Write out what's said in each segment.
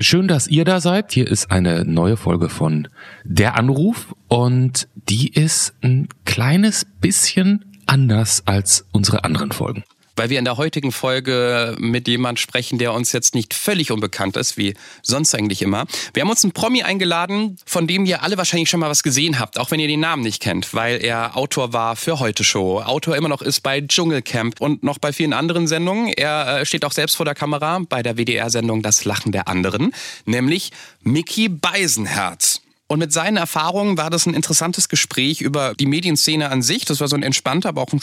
Schön, dass ihr da seid. Hier ist eine neue Folge von Der Anruf und die ist ein kleines bisschen anders als unsere anderen Folgen weil wir in der heutigen Folge mit jemand sprechen, der uns jetzt nicht völlig unbekannt ist, wie sonst eigentlich immer. Wir haben uns einen Promi eingeladen, von dem ihr alle wahrscheinlich schon mal was gesehen habt, auch wenn ihr den Namen nicht kennt, weil er Autor war für Heute Show, Autor immer noch ist bei Dschungelcamp und noch bei vielen anderen Sendungen. Er äh, steht auch selbst vor der Kamera bei der WDR-Sendung Das Lachen der anderen, nämlich Mickey Beisenherz. Und mit seinen Erfahrungen war das ein interessantes Gespräch über die Medienszene an sich. Das war so ein entspannter, aber auch ein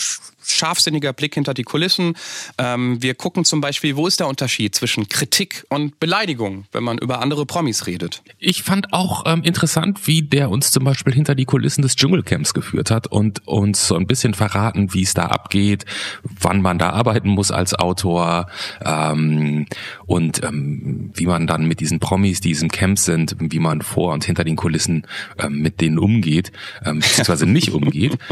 scharfsinniger Blick hinter die Kulissen. Ähm, wir gucken zum Beispiel, wo ist der Unterschied zwischen Kritik und Beleidigung, wenn man über andere Promis redet. Ich fand auch ähm, interessant, wie der uns zum Beispiel hinter die Kulissen des Dschungelcamps geführt hat und uns so ein bisschen verraten, wie es da abgeht, wann man da arbeiten muss als Autor ähm, und ähm, wie man dann mit diesen Promis, die in Camp sind, wie man vor und hinter den Kulissen ähm, mit denen umgeht, ähm, beziehungsweise nicht umgeht.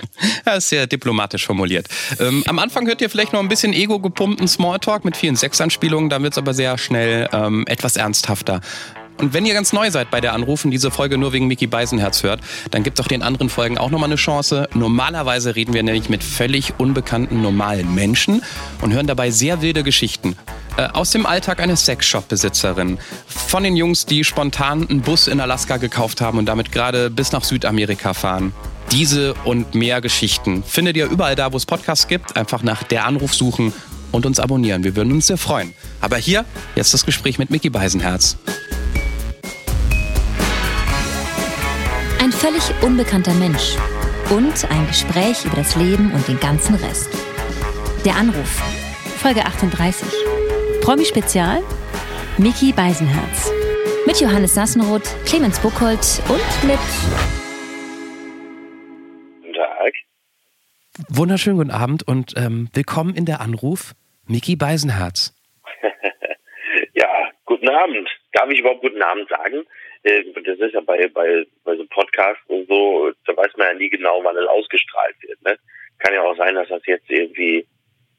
Ja, ist sehr diplomatisch formuliert. Ähm, am Anfang hört ihr vielleicht noch ein bisschen ego-gepumpten Smalltalk mit vielen Sexanspielungen, dann wird es aber sehr schnell ähm, etwas ernsthafter. Und wenn ihr ganz neu seid bei der Anrufen, diese Folge nur wegen Mickey Beisenherz hört, dann gibt es auch den anderen Folgen auch nochmal eine Chance. Normalerweise reden wir nämlich mit völlig unbekannten normalen Menschen und hören dabei sehr wilde Geschichten. Äh, aus dem Alltag eines Sexshop-Besitzerin. Von den Jungs, die spontan einen Bus in Alaska gekauft haben und damit gerade bis nach Südamerika fahren. Diese und mehr Geschichten findet ihr überall da, wo es Podcasts gibt. Einfach nach der Anruf suchen und uns abonnieren. Wir würden uns sehr freuen. Aber hier jetzt das Gespräch mit Mickey Beisenherz. Ein völlig unbekannter Mensch und ein Gespräch über das Leben und den ganzen Rest. Der Anruf, Folge 38. Promi-Spezial Mickey Beisenherz. Mit Johannes Sassenroth, Clemens Buchholz und mit. Guten Tag. Wunderschönen guten Abend und ähm, willkommen in der Anruf Mickey Beisenherz. ja, guten Abend. Darf ich überhaupt guten Abend sagen? Äh, das ist ja bei, bei, bei so Podcasts und so, da weiß man ja nie genau, wann es ausgestrahlt wird. Ne? Kann ja auch sein, dass das jetzt irgendwie,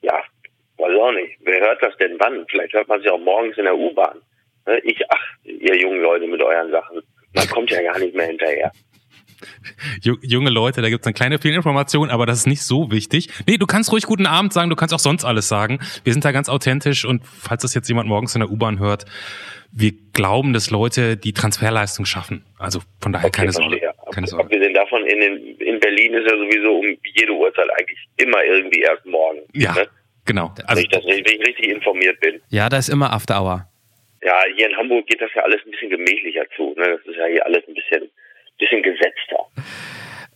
ja, weiß auch nicht. Wer hört das denn wann? Vielleicht hört man sich auch morgens in der U-Bahn. Ne? Ich, ach, ihr jungen Leute mit euren Sachen. Man kommt ja gar nicht mehr hinterher. Junge Leute, da gibt's eine kleine Fehlinformation, aber das ist nicht so wichtig. Nee, du kannst ruhig guten Abend sagen, du kannst auch sonst alles sagen. Wir sind da ganz authentisch und falls das jetzt jemand morgens in der U-Bahn hört, wir glauben, dass Leute die Transferleistung schaffen. Also von daher okay, keine Sorge. Keine Sorge. Abgesehen davon, in, den, in Berlin ist ja sowieso um jede Uhrzeit eigentlich immer irgendwie erst morgen. Ja, ne? Genau. Also, wenn, ich das, wenn ich richtig informiert bin. Ja, da ist immer After Hour. Ja, hier in Hamburg geht das ja alles ein bisschen gemächlicher zu. Ne? Das ist ja hier alles ein bisschen, bisschen gesetzter.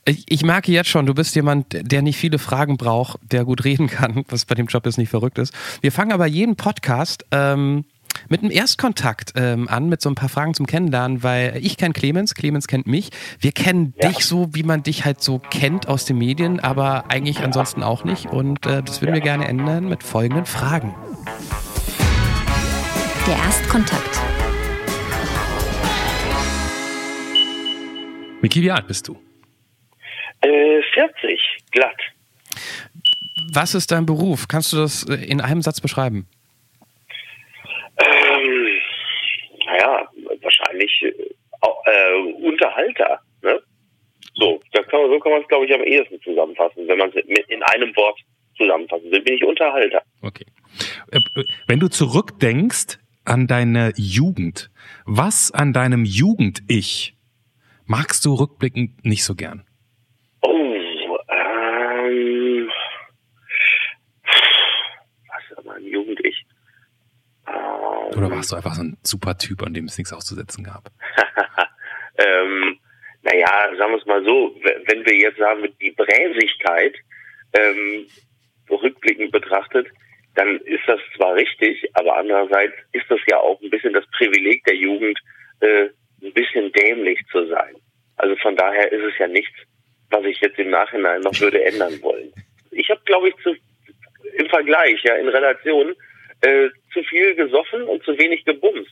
Ich, ich merke jetzt schon, du bist jemand, der nicht viele Fragen braucht, der gut reden kann, was bei dem Job jetzt nicht verrückt ist. Wir fangen aber jeden Podcast ähm, mit einem Erstkontakt ähm, an, mit so ein paar Fragen zum Kennenlernen, weil ich kenne Clemens, Clemens kennt mich. Wir kennen ja. dich so, wie man dich halt so kennt aus den Medien, aber eigentlich ja. ansonsten auch nicht. Und äh, das würden ja. wir gerne ändern mit folgenden Fragen. Der Erstkontakt. Miki, wie alt bist du? Äh, 40, glatt. Was ist dein Beruf? Kannst du das äh, in einem Satz beschreiben? Ähm, naja, wahrscheinlich äh, Unterhalter. Ne? So, das kann man, so kann man es, glaube ich, am ehesten zusammenfassen. Wenn man es in einem Wort zusammenfassen will, bin ich Unterhalter. Okay. Äh, wenn du zurückdenkst an deine Jugend, was an deinem Jugend-Ich magst du rückblickend nicht so gern? Oh, ähm, was an meinem Jugend-Ich? Oder warst du einfach so ein super Typ, an dem es nichts auszusetzen gab? ähm, naja, sagen wir es mal so, wenn wir jetzt sagen, die Bräsigkeit ähm, rückblickend betrachtet, dann ist das zwar richtig, aber andererseits ist das ja auch ein bisschen das Privileg der Jugend, äh, ein bisschen dämlich zu sein. Also von daher ist es ja nichts, was ich jetzt im Nachhinein noch würde ändern wollen. Ich habe, glaube ich, zu, im Vergleich, ja, in Relation äh, viel gesoffen und zu wenig gebumst.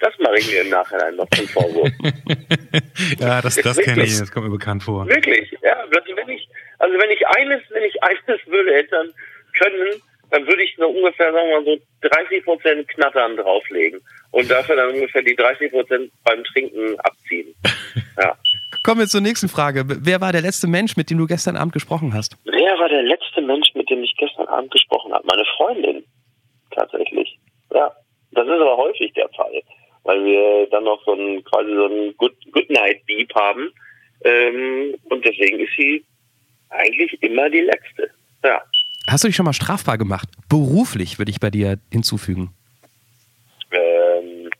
Das mache ich mir im Nachhinein noch zum Vorwurf. ja, das, das kenne ich, das kommt mir bekannt vor. Wirklich, ja. Also wenn ich, also wenn ich eines, wenn ich eines würde ändern können, dann würde ich so ungefähr, sagen wir mal, so 30 Prozent Knattern drauflegen und dafür dann ungefähr die 30 Prozent beim Trinken abziehen. Ja. Kommen wir zur nächsten Frage. Wer war der letzte Mensch, mit dem du gestern Abend gesprochen hast? Wer war der letzte Mensch, mit dem ich gestern Abend gesprochen habe? Meine Freundin. Tatsächlich. Das ist aber häufig der Fall. Weil wir dann noch so ein quasi so ein Good, Good Night Beep haben. Ähm, und deswegen ist sie eigentlich immer die letzte. Ja. Hast du dich schon mal strafbar gemacht? Beruflich würde ich bei dir hinzufügen. Ähm,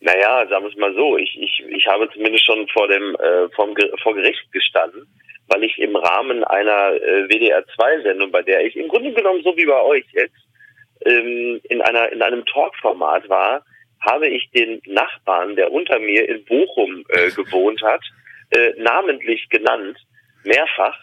naja, sagen wir es mal so, ich, ich, ich habe zumindest schon vor dem äh, vom, vor Gericht gestanden, weil ich im Rahmen einer äh, WDR2-Sendung, bei der ich im Grunde genommen so wie bei euch jetzt ähm, in einer in einem Talkformat war, habe ich den Nachbarn, der unter mir in Bochum äh, gewohnt hat, äh, namentlich genannt, mehrfach.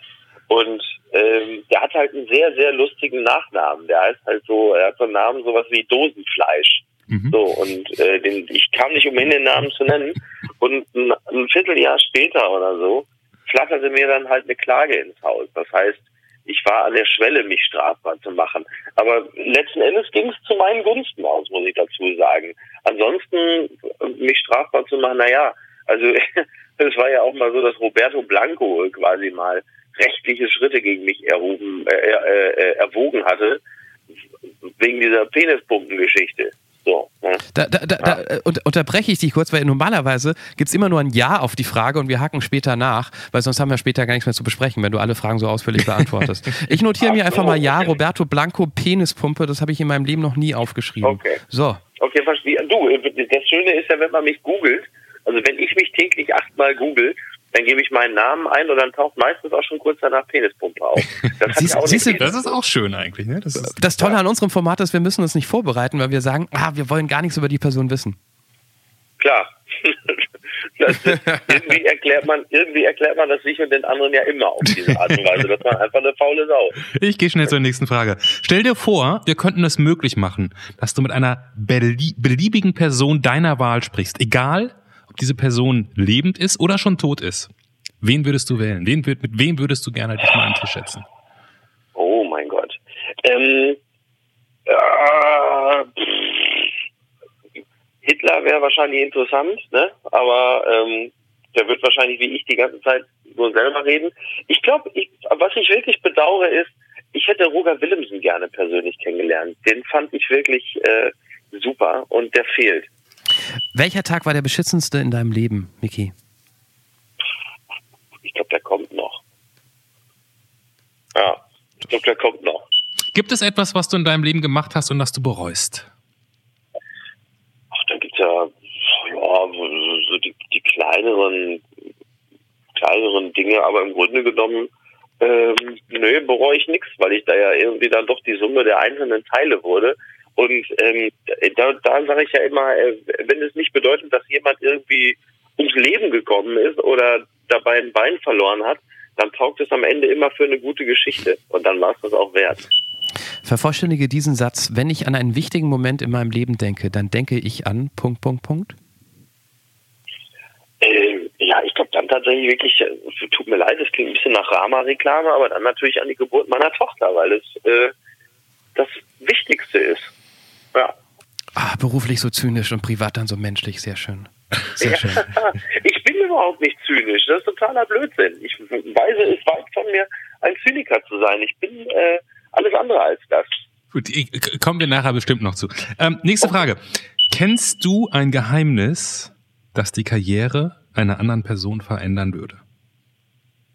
Und ähm, der hat halt einen sehr, sehr lustigen Nachnamen. Der heißt halt so, er hat so einen Namen sowas wie Dosenfleisch. Mhm. So, und äh, den, ich kam nicht umhin, den Namen zu nennen. Und ein, ein Vierteljahr später oder so flatterte mir dann halt eine Klage ins Haus. Das heißt, ich war an der Schwelle, mich strafbar zu machen. Aber letzten Endes ging es zu meinen Gunsten aus, muss ich dazu sagen. Ansonsten mich strafbar zu machen, naja, also es war ja auch mal so, dass Roberto Blanco quasi mal rechtliche Schritte gegen mich erhoben, äh, äh, äh, erwogen hatte, wegen dieser Penispumpengeschichte. So, ne? Da, da, da, ja. da unter, unterbreche ich dich kurz, weil normalerweise gibt es immer nur ein Ja auf die Frage und wir hacken später nach, weil sonst haben wir später gar nichts mehr zu besprechen, wenn du alle Fragen so ausführlich beantwortest. ich notiere mir einfach mal Ja, Roberto Blanco, Penispumpe, das habe ich in meinem Leben noch nie aufgeschrieben. Okay. So. Okay, verstehe. Du, das Schöne ist ja, wenn man mich googelt, also wenn ich mich täglich achtmal google, dann gebe ich meinen Namen ein und dann taucht meistens auch schon kurz danach Penispumpe auf. Das, siehst, ja siehst du, das ist auch schön eigentlich. Ne? Das, ist, das Tolle ja. an unserem Format ist, wir müssen uns nicht vorbereiten, weil wir sagen, ah, wir wollen gar nichts über die Person wissen. Klar. Ist, irgendwie, erklärt man, irgendwie erklärt man das sich und den anderen ja immer auf diese Art und Weise. Das war einfach eine faule Sau. Ich gehe schnell zur nächsten Frage. Stell dir vor, wir könnten es möglich machen, dass du mit einer beliebigen Person deiner Wahl sprichst. Egal, diese Person lebend ist oder schon tot ist, wen würdest du wählen? Wen, mit wem würdest du gerne dich mal an Tisch setzen? Oh mein Gott. Ähm, äh, Hitler wäre wahrscheinlich interessant, ne? aber ähm, der wird wahrscheinlich wie ich die ganze Zeit nur selber reden. Ich glaube, was ich wirklich bedauere ist, ich hätte Roger Willemsen gerne persönlich kennengelernt. Den fand ich wirklich äh, super und der fehlt. Welcher Tag war der beschützendste in deinem Leben, Miki? Ich glaube, der kommt noch. Ja, ich glaube, der kommt noch. Gibt es etwas, was du in deinem Leben gemacht hast und das du bereust? Ach, da gibt es ja, ja so die, die, kleineren, kleineren Dinge, aber im Grunde genommen, ähm, nö, bereue ich nichts, weil ich da ja irgendwie dann doch die Summe der einzelnen Teile wurde. Und ähm, da, da sage ich ja immer, äh, wenn es nicht bedeutet, dass jemand irgendwie ums Leben gekommen ist oder dabei ein Bein verloren hat, dann taugt es am Ende immer für eine gute Geschichte. Und dann war es das auch wert. Vervollständige diesen Satz. Wenn ich an einen wichtigen Moment in meinem Leben denke, dann denke ich an Punkt, Punkt, Punkt. Ähm, ja, ich glaube dann tatsächlich wirklich, äh, tut mir leid, es klingt ein bisschen nach Rama-Reklame, aber dann natürlich an die Geburt meiner Tochter, weil es äh, das Wichtigste ist. Ja. Ah, beruflich so zynisch und privat dann so menschlich, sehr schön. Sehr ja, schön. ich bin überhaupt nicht zynisch, das ist totaler Blödsinn. Ich weise es weit von mir, ein Zyniker zu sein. Ich bin äh, alles andere als das. Gut, kommen wir nachher bestimmt noch zu. Ähm, nächste Frage. Kennst du ein Geheimnis, das die Karriere einer anderen Person verändern würde?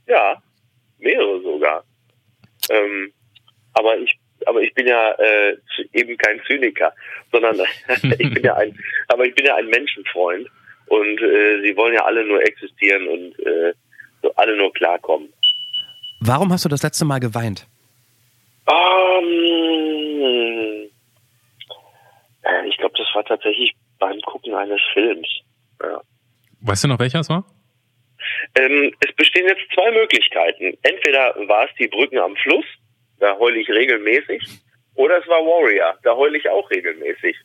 Ja, mehrere sogar. Ähm, aber ich aber ich bin ja äh, eben kein Zyniker, sondern ich bin ja ein, aber ich bin ja ein Menschenfreund und äh, sie wollen ja alle nur existieren und äh, so alle nur klarkommen. Warum hast du das letzte Mal geweint? Um, ähm, äh, ich glaube, das war tatsächlich beim Gucken eines Films. Ja. Weißt du noch, welcher es war? Ähm, es bestehen jetzt zwei Möglichkeiten. Entweder war es die Brücken am Fluss, da heule ich regelmäßig. Oder es war Warrior, da heule ich auch regelmäßig.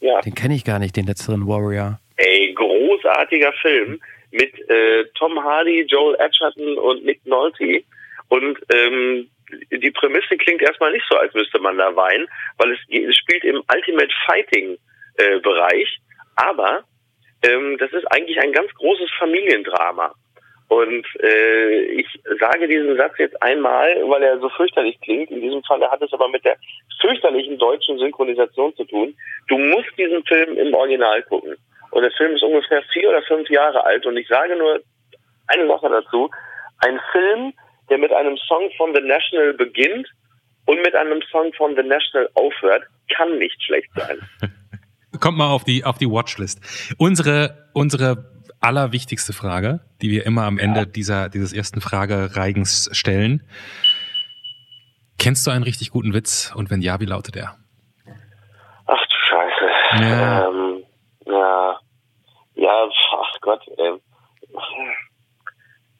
Ja. Den kenne ich gar nicht, den letzteren Warrior. Ey, großartiger Film mit äh, Tom Hardy, Joel Edgerton und Nick Nolte. Und ähm, die Prämisse klingt erstmal nicht so, als müsste man da weinen, weil es, es spielt im Ultimate Fighting äh, Bereich. Aber ähm, das ist eigentlich ein ganz großes Familiendrama. Und äh, ich sage diesen Satz jetzt einmal, weil er so fürchterlich klingt. In diesem Fall hat es aber mit der fürchterlichen deutschen Synchronisation zu tun. Du musst diesen Film im Original gucken. Und der Film ist ungefähr vier oder fünf Jahre alt. Und ich sage nur eine Sache dazu. Ein Film, der mit einem Song von The National beginnt und mit einem Song von The National aufhört, kann nicht schlecht sein. Kommt mal auf die, auf die Watchlist. Unsere, unsere allerwichtigste Frage, die wir immer am Ende ja. dieser, dieses ersten Fragereigens stellen. Kennst du einen richtig guten Witz? Und wenn ja, wie lautet er? Ach du Scheiße. Ja. Ähm, ja. Ja, ach Gott, ähm,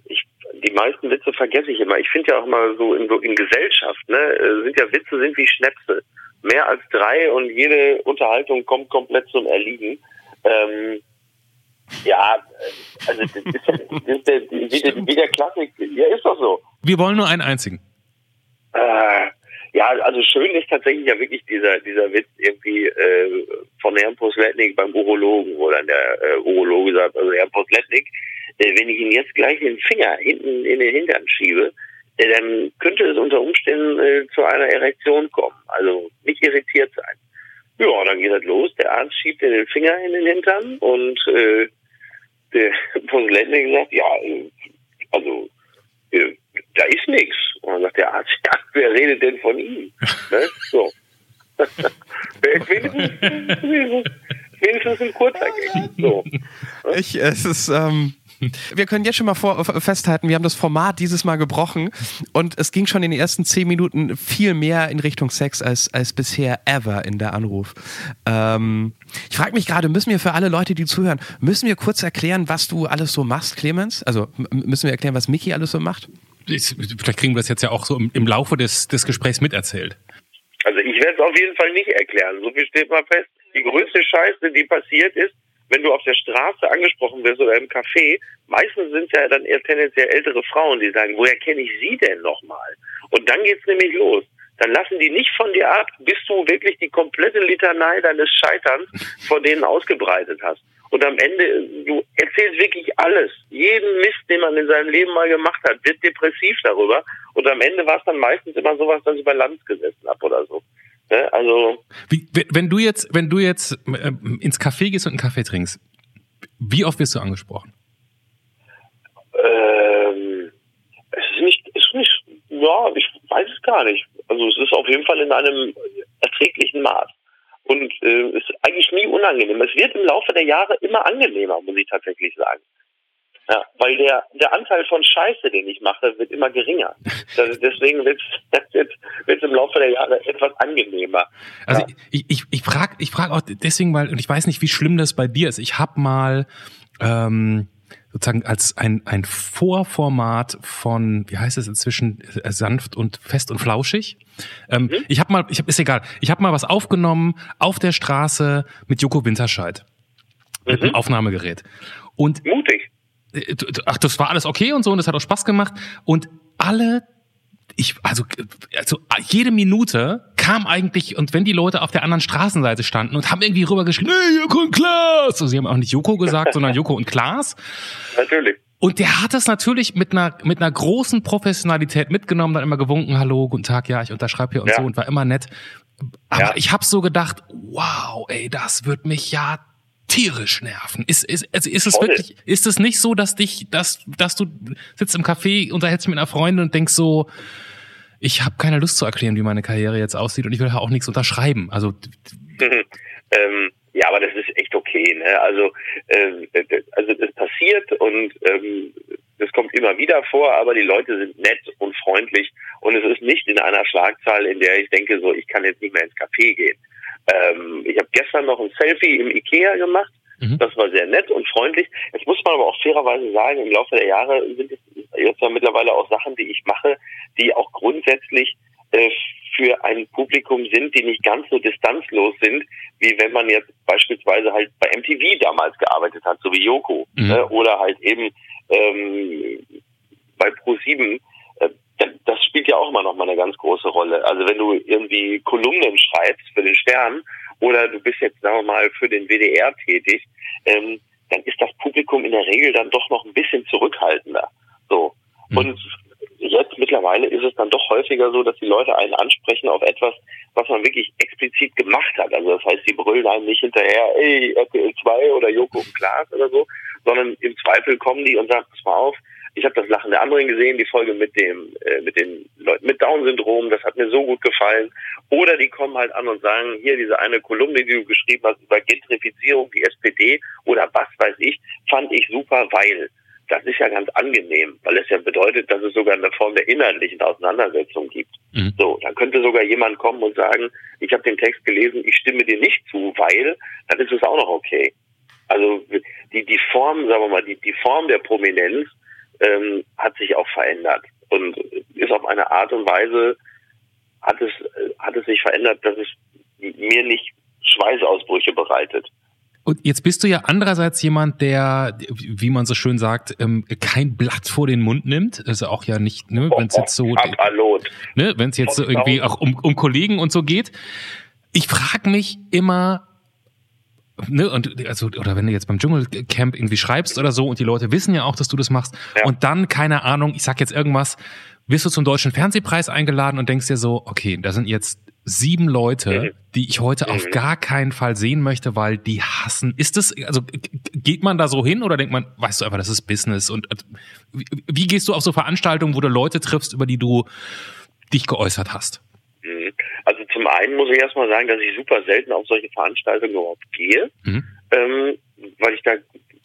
ich, die meisten Witze vergesse ich immer. Ich finde ja auch mal so in, so in Gesellschaft, ne, äh, sind ja Witze sind wie Schnäpse. Mehr als drei und jede Unterhaltung kommt komplett zum Erliegen. Ähm, ja, also das ist, das ist der, wie, der, wie der Klassik. Ja, ist doch so. Wir wollen nur einen einzigen. Äh, ja, also schön ist tatsächlich ja wirklich dieser dieser Witz irgendwie äh, von Herrn Posletnik beim Urologen, wo dann der äh, Urologe sagt, also Herr Posletnik, äh, wenn ich Ihnen jetzt gleich den Finger hinten in den Hintern schiebe, äh, dann könnte es unter Umständen äh, zu einer Erektion kommen. Also nicht irritiert sein. Ja, dann geht das los. Der Arzt schiebt dir den Finger in den Hintern und äh, der Präsident sagt, ja, also äh, da ist nichts. Und dann sagt der Arzt, ja, wer redet denn von ihm? ne? So. wenigstens, wenigstens ein kurzer Gag. So. Ich, es ist, ähm, wir können jetzt schon mal vor, festhalten, wir haben das Format dieses Mal gebrochen und es ging schon in den ersten zehn Minuten viel mehr in Richtung Sex als, als bisher ever in der Anruf. Ähm, ich frage mich gerade, müssen wir für alle Leute, die zuhören, müssen wir kurz erklären, was du alles so machst, Clemens? Also müssen wir erklären, was Mickey alles so macht? Vielleicht kriegen wir das jetzt ja auch so im, Laufe des, des Gesprächs miterzählt. Also ich werde es auf jeden Fall nicht erklären. So viel steht mal fest. Die größte Scheiße, die passiert ist, wenn du auf der Straße angesprochen wirst oder im Café, meistens sind es ja dann eher tendenziell ältere Frauen, die sagen, woher kenne ich sie denn nochmal? Und dann geht's nämlich los. Dann lassen die nicht von dir ab, bis du wirklich die komplette Litanei deines Scheiterns vor denen ausgebreitet hast. Und am Ende, du erzählst wirklich alles. Jeden Mist, den man in seinem Leben mal gemacht hat, wird depressiv darüber. Und am Ende war es dann meistens immer sowas, dass ich bei Lanz gesessen habe oder so. Ne? Also wie, wenn du jetzt, wenn du jetzt äh, ins Café gehst und einen Kaffee trinkst, wie oft wirst du angesprochen? Ähm, es ist nicht, es ist nicht, ja, ich weiß es gar nicht. Also es ist auf jeden Fall in einem erträglichen Maß und äh, ist eigentlich nie unangenehm. Es wird im Laufe der Jahre immer angenehmer, muss ich tatsächlich sagen. Ja, weil der, der Anteil von Scheiße, den ich mache, wird immer geringer. deswegen wird es im Laufe der Jahre etwas angenehmer. Also ja. ich, ich, ich frage ich frag auch deswegen mal, und ich weiß nicht, wie schlimm das bei dir ist. Ich habe mal ähm, sozusagen als ein, ein Vorformat von, wie heißt es inzwischen, äh, sanft und fest und flauschig. Ähm, mhm. Ich habe mal, ich hab, ist egal, ich habe mal was aufgenommen auf der Straße mit Joko Winterscheid. Mit mhm. einem Aufnahmegerät. Und Mutig ach, das war alles okay und so und das hat auch Spaß gemacht und alle ich, also, also jede Minute kam eigentlich, und wenn die Leute auf der anderen Straßenseite standen und haben irgendwie rübergeschrien, hey, Joko und Klaas, also sie haben auch nicht Joko gesagt, sondern Joko und Klaas. Natürlich. Und der hat das natürlich mit einer, mit einer großen Professionalität mitgenommen, dann immer gewunken, hallo, guten Tag, ja, ich unterschreibe hier und ja. so und war immer nett. Aber ja. ich habe so gedacht, wow, ey, das wird mich ja tierisch nerven. Ist, ist, also ist es Voll. wirklich, ist es nicht so, dass dich, dass, dass du sitzt im Café, unterhältst mit einer Freundin und denkst so, ich habe keine Lust zu erklären, wie meine Karriere jetzt aussieht und ich will auch nichts unterschreiben. Also ähm, ja, aber das ist echt okay. Ne? Also, äh, also das passiert und ähm, das kommt immer wieder vor, aber die Leute sind nett und freundlich und es ist nicht in einer Schlagzahl, in der ich denke, so ich kann jetzt nicht mehr ins Café gehen. Ähm, ich habe gestern noch ein Selfie im Ikea gemacht. Mhm. Das war sehr nett und freundlich. Jetzt muss man aber auch fairerweise sagen, im Laufe der Jahre sind es jetzt ja mittlerweile auch Sachen, die ich mache, die auch grundsätzlich äh, für ein Publikum sind, die nicht ganz so distanzlos sind, wie wenn man jetzt beispielsweise halt bei MTV damals gearbeitet hat, so wie Yoko, mhm. äh, oder halt eben ähm, bei Pro7 das spielt ja auch immer noch mal eine ganz große Rolle. Also wenn du irgendwie Kolumnen schreibst für den Stern oder du bist jetzt, sagen wir mal, für den WDR tätig, ähm, dann ist das Publikum in der Regel dann doch noch ein bisschen zurückhaltender. So. Mhm. Und jetzt mittlerweile ist es dann doch häufiger so, dass die Leute einen ansprechen auf etwas, was man wirklich explizit gemacht hat. Also das heißt, sie brüllen einem nicht hinterher, ey, RTL 2 oder Joko und Klaas oder so, sondern im Zweifel kommen die und sagen, pass mal auf, ich habe das Lachen der anderen gesehen, die Folge mit dem äh, mit den Leuten mit Down-Syndrom, das hat mir so gut gefallen. Oder die kommen halt an und sagen, hier diese eine Kolumne, die du geschrieben hast über Gentrifizierung, die SPD oder was weiß ich, fand ich super, weil das ist ja ganz angenehm, weil es ja bedeutet, dass es sogar eine Form der inhaltlichen Auseinandersetzung gibt. Mhm. So, dann könnte sogar jemand kommen und sagen, ich habe den Text gelesen, ich stimme dir nicht zu, weil, dann ist es auch noch okay. Also die, die Form, sagen wir mal, die, die Form der Prominenz ähm, hat sich auch verändert und ist auf eine Art und Weise hat es hat es sich verändert, dass es mir nicht Schweißausbrüche bereitet. Und jetzt bist du ja andererseits jemand, der, wie man so schön sagt, ähm, kein Blatt vor den Mund nimmt. Also auch ja nicht, ne, wenn es jetzt so, ne, wenn es jetzt so irgendwie auch um, um Kollegen und so geht. Ich frage mich immer, ne, und also, oder wenn du jetzt beim Dschungelcamp irgendwie schreibst oder so und die Leute wissen ja auch, dass du das machst ja. und dann, keine Ahnung, ich sag jetzt irgendwas, wirst du zum Deutschen Fernsehpreis eingeladen und denkst dir so, okay, da sind jetzt sieben Leute, mhm. die ich heute mhm. auf gar keinen Fall sehen möchte, weil die hassen. Ist das, also geht man da so hin oder denkt man, weißt du einfach, das ist Business und wie gehst du auf so Veranstaltungen, wo du Leute triffst, über die du dich geäußert hast? Zum einen muss ich erstmal sagen, dass ich super selten auf solche Veranstaltungen überhaupt gehe, mhm. ähm, weil ich da,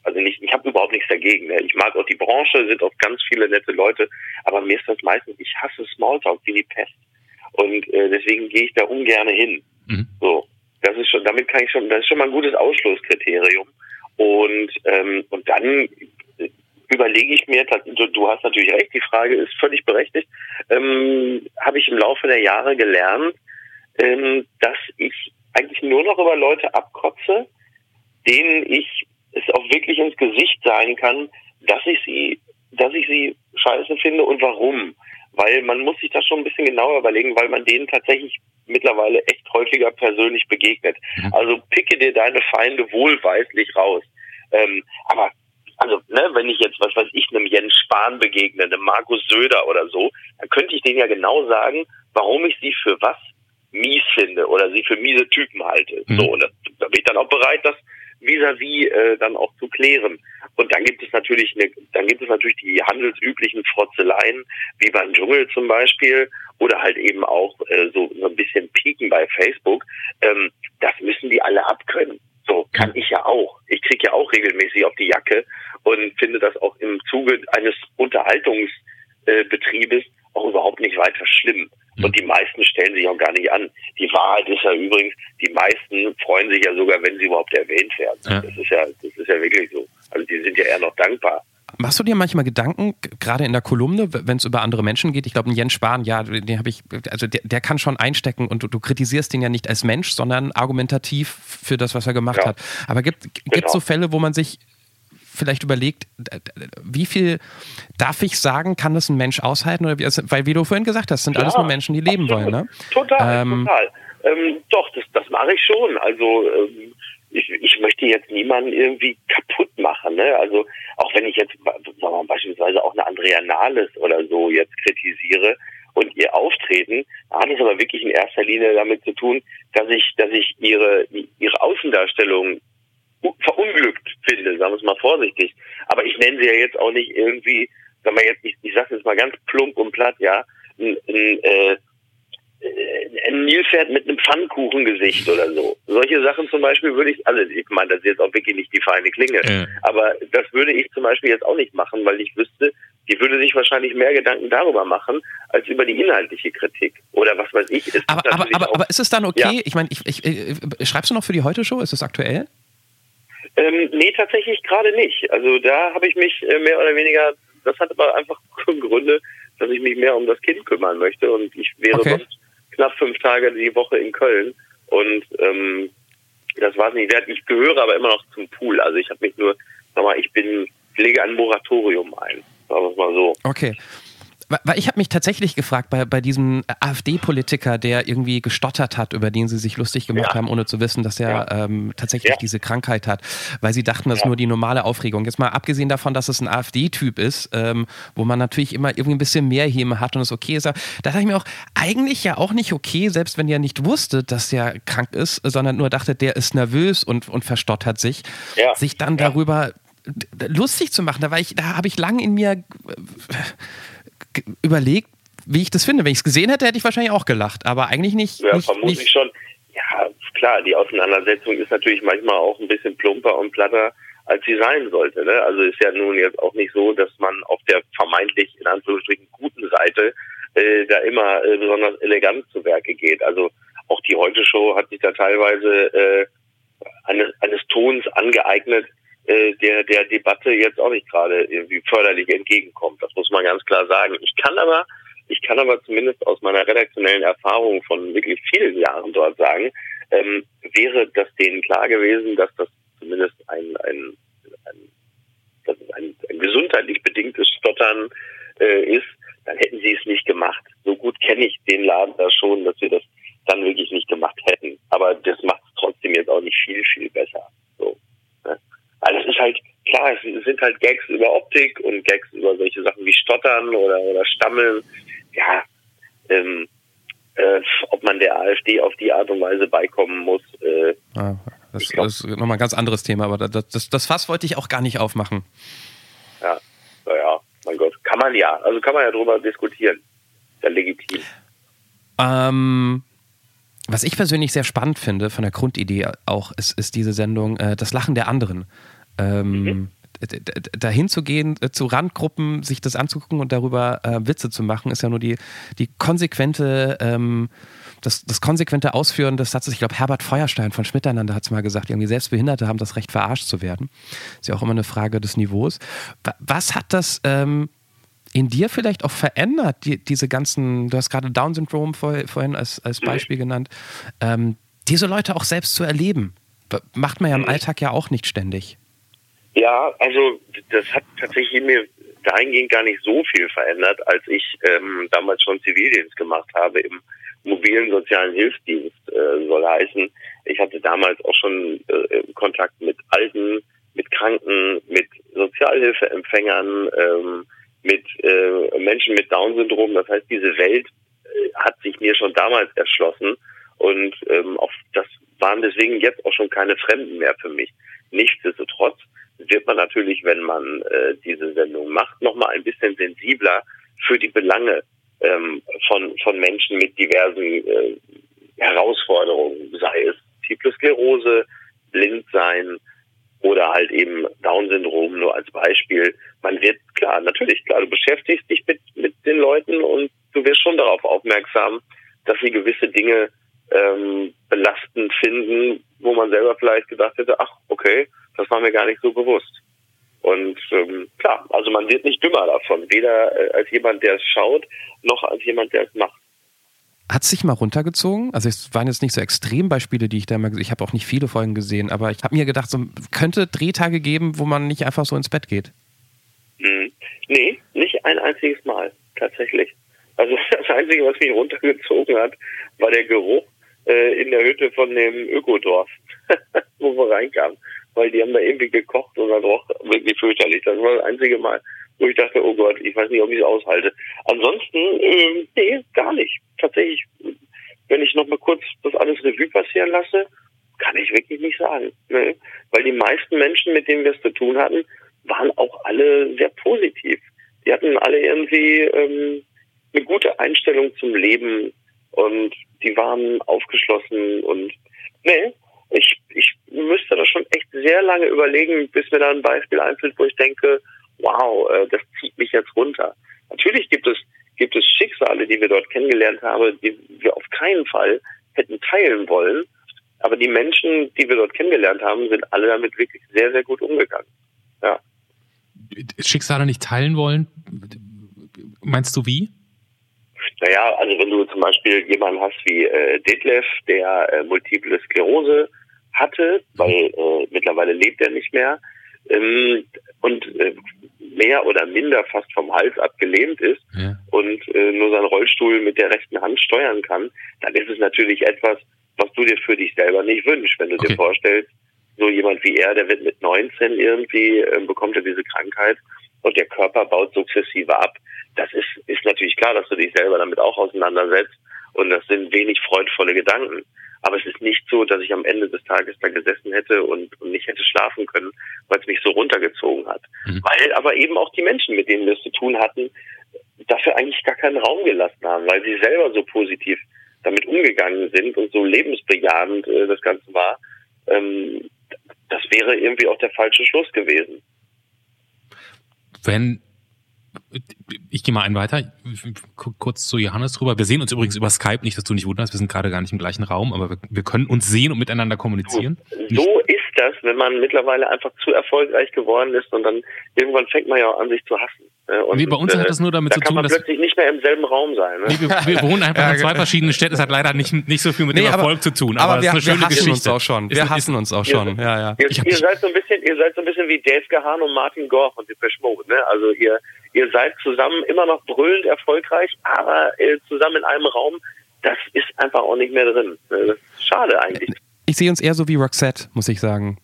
also nicht, ich habe überhaupt nichts dagegen. Ne? Ich mag auch die Branche, sind auch ganz viele nette Leute, aber mir ist das meistens, ich hasse Smalltalk wie die Pest. Und äh, deswegen gehe ich da ungern hin. Mhm. So, das ist schon, damit kann ich schon, das ist schon mal ein gutes Ausschlusskriterium. Und ähm, und dann überlege ich mir, du, du hast natürlich recht, die Frage ist völlig berechtigt, ähm, habe ich im Laufe der Jahre gelernt, ähm, dass ich eigentlich nur noch über Leute abkotze, denen ich es auch wirklich ins Gesicht sagen kann, dass ich sie, dass ich sie scheiße finde und warum. Weil man muss sich das schon ein bisschen genauer überlegen, weil man denen tatsächlich mittlerweile echt häufiger persönlich begegnet. Mhm. Also picke dir deine Feinde wohlweislich raus. Ähm, aber also, ne, wenn ich jetzt, was weiß ich, einem Jens Spahn begegne, einem Markus Söder oder so, dann könnte ich denen ja genau sagen, warum ich sie für was mies finde oder sie für miese Typen halte. Mhm. So, und das, da bin ich dann auch bereit, das vis-à-vis -vis, äh, dann auch zu klären. Und dann gibt es natürlich eine, dann gibt es natürlich die handelsüblichen Frotzeleien, wie beim Dschungel zum Beispiel, oder halt eben auch äh, so, so ein bisschen Pieken bei Facebook. Ähm, das müssen die alle abkönnen. So kann ich ja auch. Ich kriege ja auch regelmäßig auf die Jacke und finde das auch im Zuge eines Unterhaltungsbetriebes äh, auch überhaupt nicht weiter schlimm. Mhm. Und die meisten stellen sich auch gar nicht an. Die Wahrheit ist ja übrigens, die meisten freuen sich ja sogar, wenn sie überhaupt erwähnt werden. Ja. Das ist ja, das ist ja wirklich so. Also die sind ja eher noch dankbar. Machst du dir manchmal Gedanken, gerade in der Kolumne, wenn es über andere Menschen geht? Ich glaube, Jens Spahn, ja, den habe ich, also der, der, kann schon einstecken und du, du, kritisierst ihn ja nicht als Mensch, sondern argumentativ für das, was er gemacht ja. hat. Aber gibt es genau. so Fälle, wo man sich vielleicht überlegt, wie viel darf ich sagen, kann das ein Mensch aushalten? Oder wie, also, weil, wie du vorhin gesagt hast, sind ja, alles nur Menschen, die leben absolut. wollen. Ne? Total, ähm, total. Ähm, doch, das, das mache ich schon. Also ähm, ich, ich möchte jetzt niemanden irgendwie kaputt machen. Ne? Also auch wenn ich jetzt mal, beispielsweise auch eine Andrea Nahles oder so jetzt kritisiere und ihr Auftreten, hat es aber wirklich in erster Linie damit zu tun, dass ich, dass ich ihre ihre Außendarstellung verunglückt finde, sagen wir es mal vorsichtig. Aber ich nenne sie ja jetzt auch nicht irgendwie, sagen wir jetzt, ich, ich sage jetzt mal ganz plump und platt, ja, ein, ein, äh, ein Nilpferd mit einem Pfannkuchengesicht oder so. Solche Sachen zum Beispiel würde ich, also ich meine, das ist jetzt auch wirklich nicht die feine Klinge, ja. aber das würde ich zum Beispiel jetzt auch nicht machen, weil ich wüsste, die würde sich wahrscheinlich mehr Gedanken darüber machen, als über die inhaltliche Kritik. Oder was weiß ich. aber, aber, aber, aber ist es dann okay? Ja. Ich meine, ich, ich, ich, äh, schreibst du noch für die Heute-Show? Ist es aktuell? Ähm, nee, tatsächlich gerade nicht. Also da habe ich mich äh, mehr oder weniger, das hat aber einfach Gründe, dass ich mich mehr um das Kind kümmern möchte und ich wäre okay. sonst knapp fünf Tage die Woche in Köln und ähm, das war es nicht wert. Ich gehöre aber immer noch zum Pool. Also ich habe mich nur, sag mal, ich bin, ich lege ein Moratorium ein. Sagen wir mal so. Okay. Weil ich habe mich tatsächlich gefragt bei, bei diesem AfD-Politiker, der irgendwie gestottert hat, über den sie sich lustig gemacht ja. haben, ohne zu wissen, dass er ja. ähm, tatsächlich ja. diese Krankheit hat, weil sie dachten, das ist nur die normale Aufregung. Jetzt mal abgesehen davon, dass es ein AfD-Typ ist, ähm, wo man natürlich immer irgendwie ein bisschen mehr Häme hat und es okay ist. Da dachte ich mir auch, eigentlich ja auch nicht okay, selbst wenn er nicht wusste, dass er krank ist, sondern nur dachte, der ist nervös und, und verstottert sich, sich dann darüber lustig zu machen. Da war ich, da habe ich lange in mir überlegt, wie ich das finde. Wenn ich es gesehen hätte, hätte ich wahrscheinlich auch gelacht, aber eigentlich nicht. Ja, nicht, vermutlich nicht. schon. Ja, klar, die Auseinandersetzung ist natürlich manchmal auch ein bisschen plumper und platter, als sie sein sollte. Ne? Also ist ja nun jetzt auch nicht so, dass man auf der vermeintlich in Anführungsstrichen guten Seite äh, da immer äh, besonders elegant zu Werke geht. Also auch die Heute-Show hat sich da teilweise äh, eines, eines Tons angeeignet, äh, der der Debatte jetzt auch nicht gerade irgendwie förderlich entgegenkommt. Das muss man ganz klar sagen. Ich kann aber ich kann aber zumindest aus meiner redaktionellen Erfahrung von wirklich vielen Jahren dort sagen, ähm, wäre das denen klar gewesen, dass das zumindest ein, ein, ein, dass ein, ein gesundheitlich bedingtes Stottern äh, ist, dann hätten sie es nicht gemacht. So gut kenne ich den Laden da schon, dass wir das dann wirklich nicht gemacht hätten. Aber das macht es trotzdem jetzt auch nicht viel, viel besser. So. Also es ist halt, klar, es sind halt Gags über Optik und Gags über solche Sachen wie Stottern oder, oder Stammeln. Ja, ähm, äh, ob man der AfD auf die Art und Weise beikommen muss. Äh, ah, das, glaub, das ist nochmal ein ganz anderes Thema, aber das, das, das Fass wollte ich auch gar nicht aufmachen. Ja, naja, mein Gott. Kann man ja, also kann man ja drüber diskutieren. Ist ja legitim. Ähm, was ich persönlich sehr spannend finde von der Grundidee auch, ist, ist diese Sendung äh, Das Lachen der anderen. Ähm, mhm. Dahin zu gehen, äh, zu Randgruppen, sich das anzugucken und darüber äh, Witze zu machen, ist ja nur die, die konsequente, ähm, das, das konsequente Ausführen des Satzes. Ich glaube, Herbert Feuerstein von Schmiteinander hat es mal gesagt, irgendwie Selbstbehinderte haben das Recht, verarscht zu werden. Ist ja auch immer eine Frage des Niveaus. Was hat das ähm, in dir vielleicht auch verändert, die, diese ganzen, du hast gerade Down-Syndrom vor, vorhin als, als mhm. Beispiel mhm. genannt, ähm, diese Leute auch selbst zu erleben? Macht man ja im mhm. Alltag ja auch nicht ständig. Ja, also das hat tatsächlich in mir dahingehend gar nicht so viel verändert, als ich ähm, damals schon Zivildienst gemacht habe im mobilen sozialen Hilfsdienst, äh, soll heißen. Ich hatte damals auch schon äh, Kontakt mit Alten, mit Kranken, mit Sozialhilfeempfängern, ähm, mit äh, Menschen mit Down-Syndrom. Das heißt, diese Welt äh, hat sich mir schon damals erschlossen und ähm, auch das waren deswegen jetzt auch schon keine Fremden mehr für mich. Nichtsdestotrotz wird man natürlich, wenn man äh, diese Sendung macht, nochmal ein bisschen sensibler für die Belange ähm, von, von Menschen mit diversen äh, Herausforderungen, sei es Multiple Sklerose, Blindsein, oder halt eben Down-Syndrom nur als Beispiel. Man wird, klar, natürlich, klar, du beschäftigst dich mit, mit den Leuten und du wirst schon darauf aufmerksam, dass sie gewisse Dinge ähm, belastend finden, wo man selber vielleicht gedacht hätte, ach, okay, das war mir gar nicht so bewusst. Und ähm, klar, also man wird nicht dümmer davon, weder äh, als jemand, der es schaut, noch als jemand, der es macht. Hat sich mal runtergezogen? Also es waren jetzt nicht so Extrembeispiele, die ich da mal gesehen Ich habe auch nicht viele Folgen gesehen, aber ich habe mir gedacht, so könnte Drehtage geben, wo man nicht einfach so ins Bett geht. Mhm. Nee, nicht ein einziges Mal, tatsächlich. Also das Einzige, was mich runtergezogen hat, war der Geruch äh, in der Hütte von dem Ökodorf, wo wir reinkamen. Weil die haben da irgendwie gekocht und das roch wirklich fürchterlich. Das war das einzige Mal, wo ich dachte, oh Gott, ich weiß nicht, ob ich es aushalte. Ansonsten, äh, nee, gar nicht. Tatsächlich, wenn ich noch mal kurz das alles Revue passieren lasse, kann ich wirklich nicht sagen. Ne? Weil die meisten Menschen, mit denen wir es zu tun hatten, waren auch alle sehr positiv. Die hatten alle irgendwie ähm, eine gute Einstellung zum Leben und die waren aufgeschlossen und nee, ich, ich müsste das schon echt sehr lange überlegen, bis mir da ein Beispiel einfällt, wo ich denke, wow, äh, das zieht mich jetzt runter. Natürlich gibt es, gibt es Schicksale, die wir dort kennengelernt haben, die wir auf keinen Fall hätten teilen wollen. Aber die Menschen, die wir dort kennengelernt haben, sind alle damit wirklich sehr, sehr gut umgegangen. Ja. Schicksale nicht teilen wollen? Meinst du wie? Naja, also wenn du zum Beispiel jemanden hast wie äh, Detlef, der äh, multiple Sklerose hatte, weil äh, mittlerweile lebt er nicht mehr, ähm, und äh, mehr oder minder fast vom Hals abgelähmt ist ja. und äh, nur seinen Rollstuhl mit der rechten Hand steuern kann, dann ist es natürlich etwas, was du dir für dich selber nicht wünschst, wenn du okay. dir vorstellst, so jemand wie er, der wird mit 19 irgendwie, äh, bekommt er diese Krankheit und der Körper baut sukzessive ab. Das ist, ist natürlich klar, dass du dich selber damit auch auseinandersetzt und das sind wenig freudvolle Gedanken. Aber es ist nicht so, dass ich am Ende des Tages da gesessen hätte und, und nicht hätte schlafen können, weil es mich so runtergezogen hat. Mhm. Weil aber eben auch die Menschen, mit denen wir es zu tun hatten, dafür eigentlich gar keinen Raum gelassen haben, weil sie selber so positiv damit umgegangen sind und so lebensbejahend äh, das Ganze war. Ähm, das wäre irgendwie auch der falsche Schluss gewesen. Wenn ich gehe mal einen weiter, kurz zu Johannes rüber. Wir sehen uns übrigens über Skype, nicht, dass du nicht wunderst, wir sind gerade gar nicht im gleichen Raum, aber wir, wir können uns sehen und miteinander kommunizieren. So ist das, wenn man mittlerweile einfach zu erfolgreich geworden ist und dann irgendwann fängt man ja auch an, sich zu hassen. Äh, und, nee, bei uns äh, hat das nur damit da zu tun, dass... man plötzlich nicht mehr im selben Raum sein. Ne? Nee, wir, wir, wohnen einfach in zwei verschiedenen Städten. Es hat leider nicht, nicht so viel mit nee, dem Erfolg zu tun. Aber, aber wir, wir hassen Geschichte. uns auch schon. Wir ist, hassen uns auch schon. Ihr, ja, ja. Ihr, ihr seid so ein bisschen, ihr seid so ein bisschen wie Dave Gahan und Martin Gore von Depeche Mode. Ne? Also ihr, ihr seid zusammen immer noch brüllend erfolgreich, aber äh, zusammen in einem Raum. Das ist einfach auch nicht mehr drin. Ne? Schade eigentlich. Ich sehe uns eher so wie Roxette, muss ich sagen.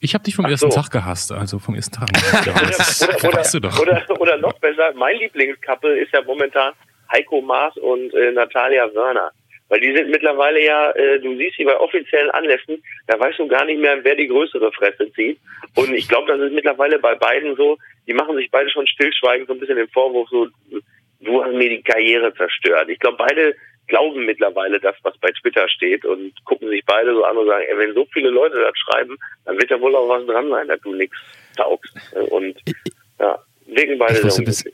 Ich habe dich vom Ach ersten so. Tag gehasst, also vom ersten Tag. Oder, oder, weißt du doch. Oder, oder noch besser, mein Lieblingscouple ist ja momentan Heiko Maas und äh, Natalia Wörner. Weil die sind mittlerweile ja, äh, du siehst sie bei offiziellen Anlässen, da weißt du gar nicht mehr, wer die größere Fresse zieht. Und ich glaube, das ist mittlerweile bei beiden so, die machen sich beide schon stillschweigend so ein bisschen den Vorwurf, so, du hast mir die Karriere zerstört. Ich glaube, beide glauben mittlerweile das, was bei Twitter steht und gucken sich beide so an und sagen, ey, wenn so viele Leute das schreiben, dann wird ja wohl auch was dran sein, dass du nichts taugst. Und ja, wegen beide ich wusste, bis,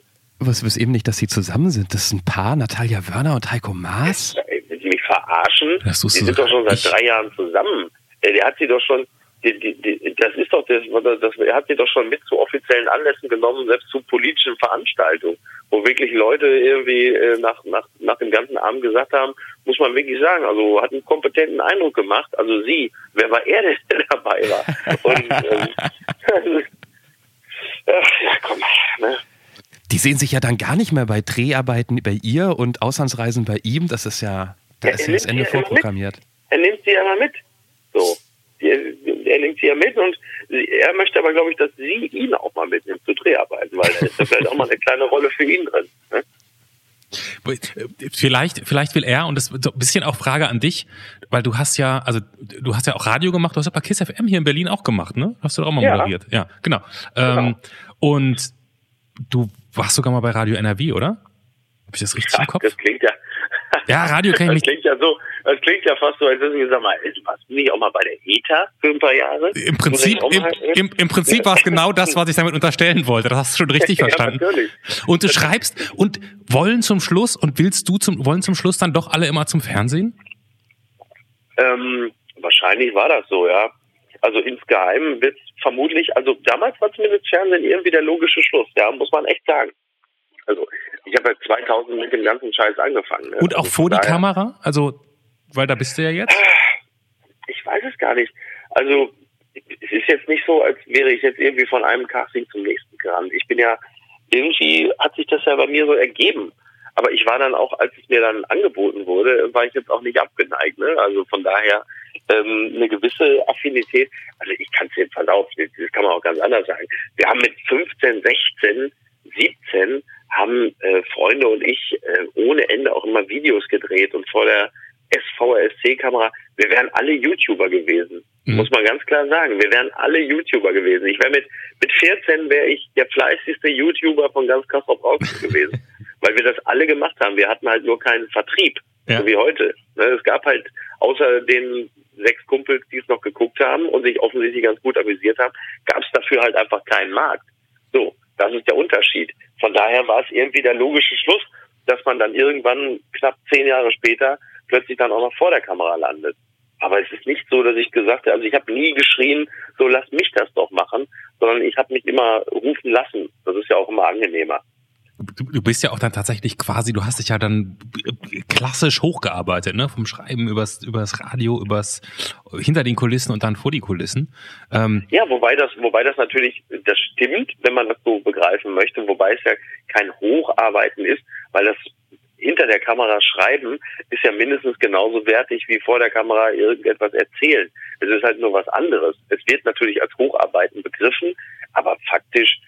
wusste bis eben nicht, dass sie zusammen sind. Das ist ein Paar, Natalia Wörner und Heiko Maas. Verarschen? Die sind doch schon seit ich... drei Jahren zusammen. Der hat sie doch schon die, die, die, das ist doch das, das, er hat sie doch schon mit zu offiziellen Anlässen genommen, selbst zu politischen Veranstaltungen, wo wirklich Leute irgendwie äh, nach, nach, nach dem ganzen Abend gesagt haben, muss man wirklich sagen, also hat einen kompetenten Eindruck gemacht. Also sie, wer war er denn, der dabei war? Und ähm, ja, komm, ne? Die sehen sich ja dann gar nicht mehr bei Dreharbeiten bei ihr und Auslandsreisen bei ihm. Das ist ja, da ja, ist ja das Ende vorprogrammiert. Er nimmt sie ja mal mit. So er nimmt sie ja mit und er möchte aber, glaube ich, dass sie ihn auch mal mitnimmt zu Dreharbeiten, weil da ist da vielleicht auch mal eine kleine Rolle für ihn drin. Ne? Vielleicht, vielleicht will er, und das ist ein bisschen auch Frage an dich, weil du hast ja, also du hast ja auch Radio gemacht, du hast ja bei KISS FM hier in Berlin auch gemacht, ne? Hast du doch auch mal ja. moderiert. Ja, genau. genau. Ähm, und du warst sogar mal bei Radio NRW, oder? Habe ich das richtig ja, im Kopf? Das klingt ja. Ja, Radio kann ich Das klingt ja so, das klingt ja fast so, als hätten gesagt, mal, warst du nicht auch mal bei der ETA für ein paar Jahre? Im Prinzip, im, im, im, Prinzip war es genau das, was ich damit unterstellen wollte. Das hast du schon richtig ja, verstanden. Natürlich. Und du schreibst und wollen zum Schluss und willst du zum wollen zum Schluss dann doch alle immer zum Fernsehen? Ähm, wahrscheinlich war das so, ja. Also insgeheim wird vermutlich, also damals war zumindest Fernsehen irgendwie der logische Schluss, ja, muss man echt sagen. Also ich habe ja 2000 mit dem ganzen Scheiß angefangen. Ne? Und auch also vor die Kamera? Also weil da bist du ja jetzt? Ich weiß es gar nicht. Also es ist jetzt nicht so, als wäre ich jetzt irgendwie von einem Casting zum nächsten gerannt. Ich bin ja, irgendwie hat sich das ja bei mir so ergeben. Aber ich war dann auch, als es mir dann angeboten wurde, war ich jetzt auch nicht abgeneigt. Ne? Also von daher ähm, eine gewisse Affinität. Also ich kann es jetzt verlaufen, das kann man auch ganz anders sagen. Wir haben mit 15, 16, 17 haben äh, Freunde und ich äh, ohne Ende auch immer Videos gedreht und vor der SVSC-Kamera, wir wären alle YouTuber gewesen. Mhm. Muss man ganz klar sagen. Wir wären alle YouTuber gewesen. Ich wäre mit, mit 14 wäre ich der fleißigste YouTuber von ganz Kassel Brauxel gewesen. Weil wir das alle gemacht haben. Wir hatten halt nur keinen Vertrieb. Ja. So wie heute. Ne, es gab halt außer den sechs Kumpels, die es noch geguckt haben und sich offensichtlich ganz gut amüsiert haben, gab es dafür halt einfach keinen Markt. Das ist der Unterschied. Von daher war es irgendwie der logische Schluss, dass man dann irgendwann knapp zehn Jahre später plötzlich dann auch noch vor der Kamera landet. Aber es ist nicht so, dass ich gesagt habe, also ich habe nie geschrien, so lass mich das doch machen, sondern ich habe mich immer rufen lassen. Das ist ja auch immer angenehmer. Du, du bist ja auch dann tatsächlich quasi, du hast dich ja dann klassisch hochgearbeitet, ne? Vom Schreiben übers, übers Radio, übers hinter den Kulissen und dann vor die Kulissen. Ähm ja, wobei das, wobei das natürlich, das stimmt, wenn man das so begreifen möchte, wobei es ja kein Hocharbeiten ist, weil das hinter der Kamera schreiben ist ja mindestens genauso wertig wie vor der Kamera irgendetwas erzählen. Es ist halt nur was anderes. Es wird natürlich als Hocharbeiten begriffen, aber faktisch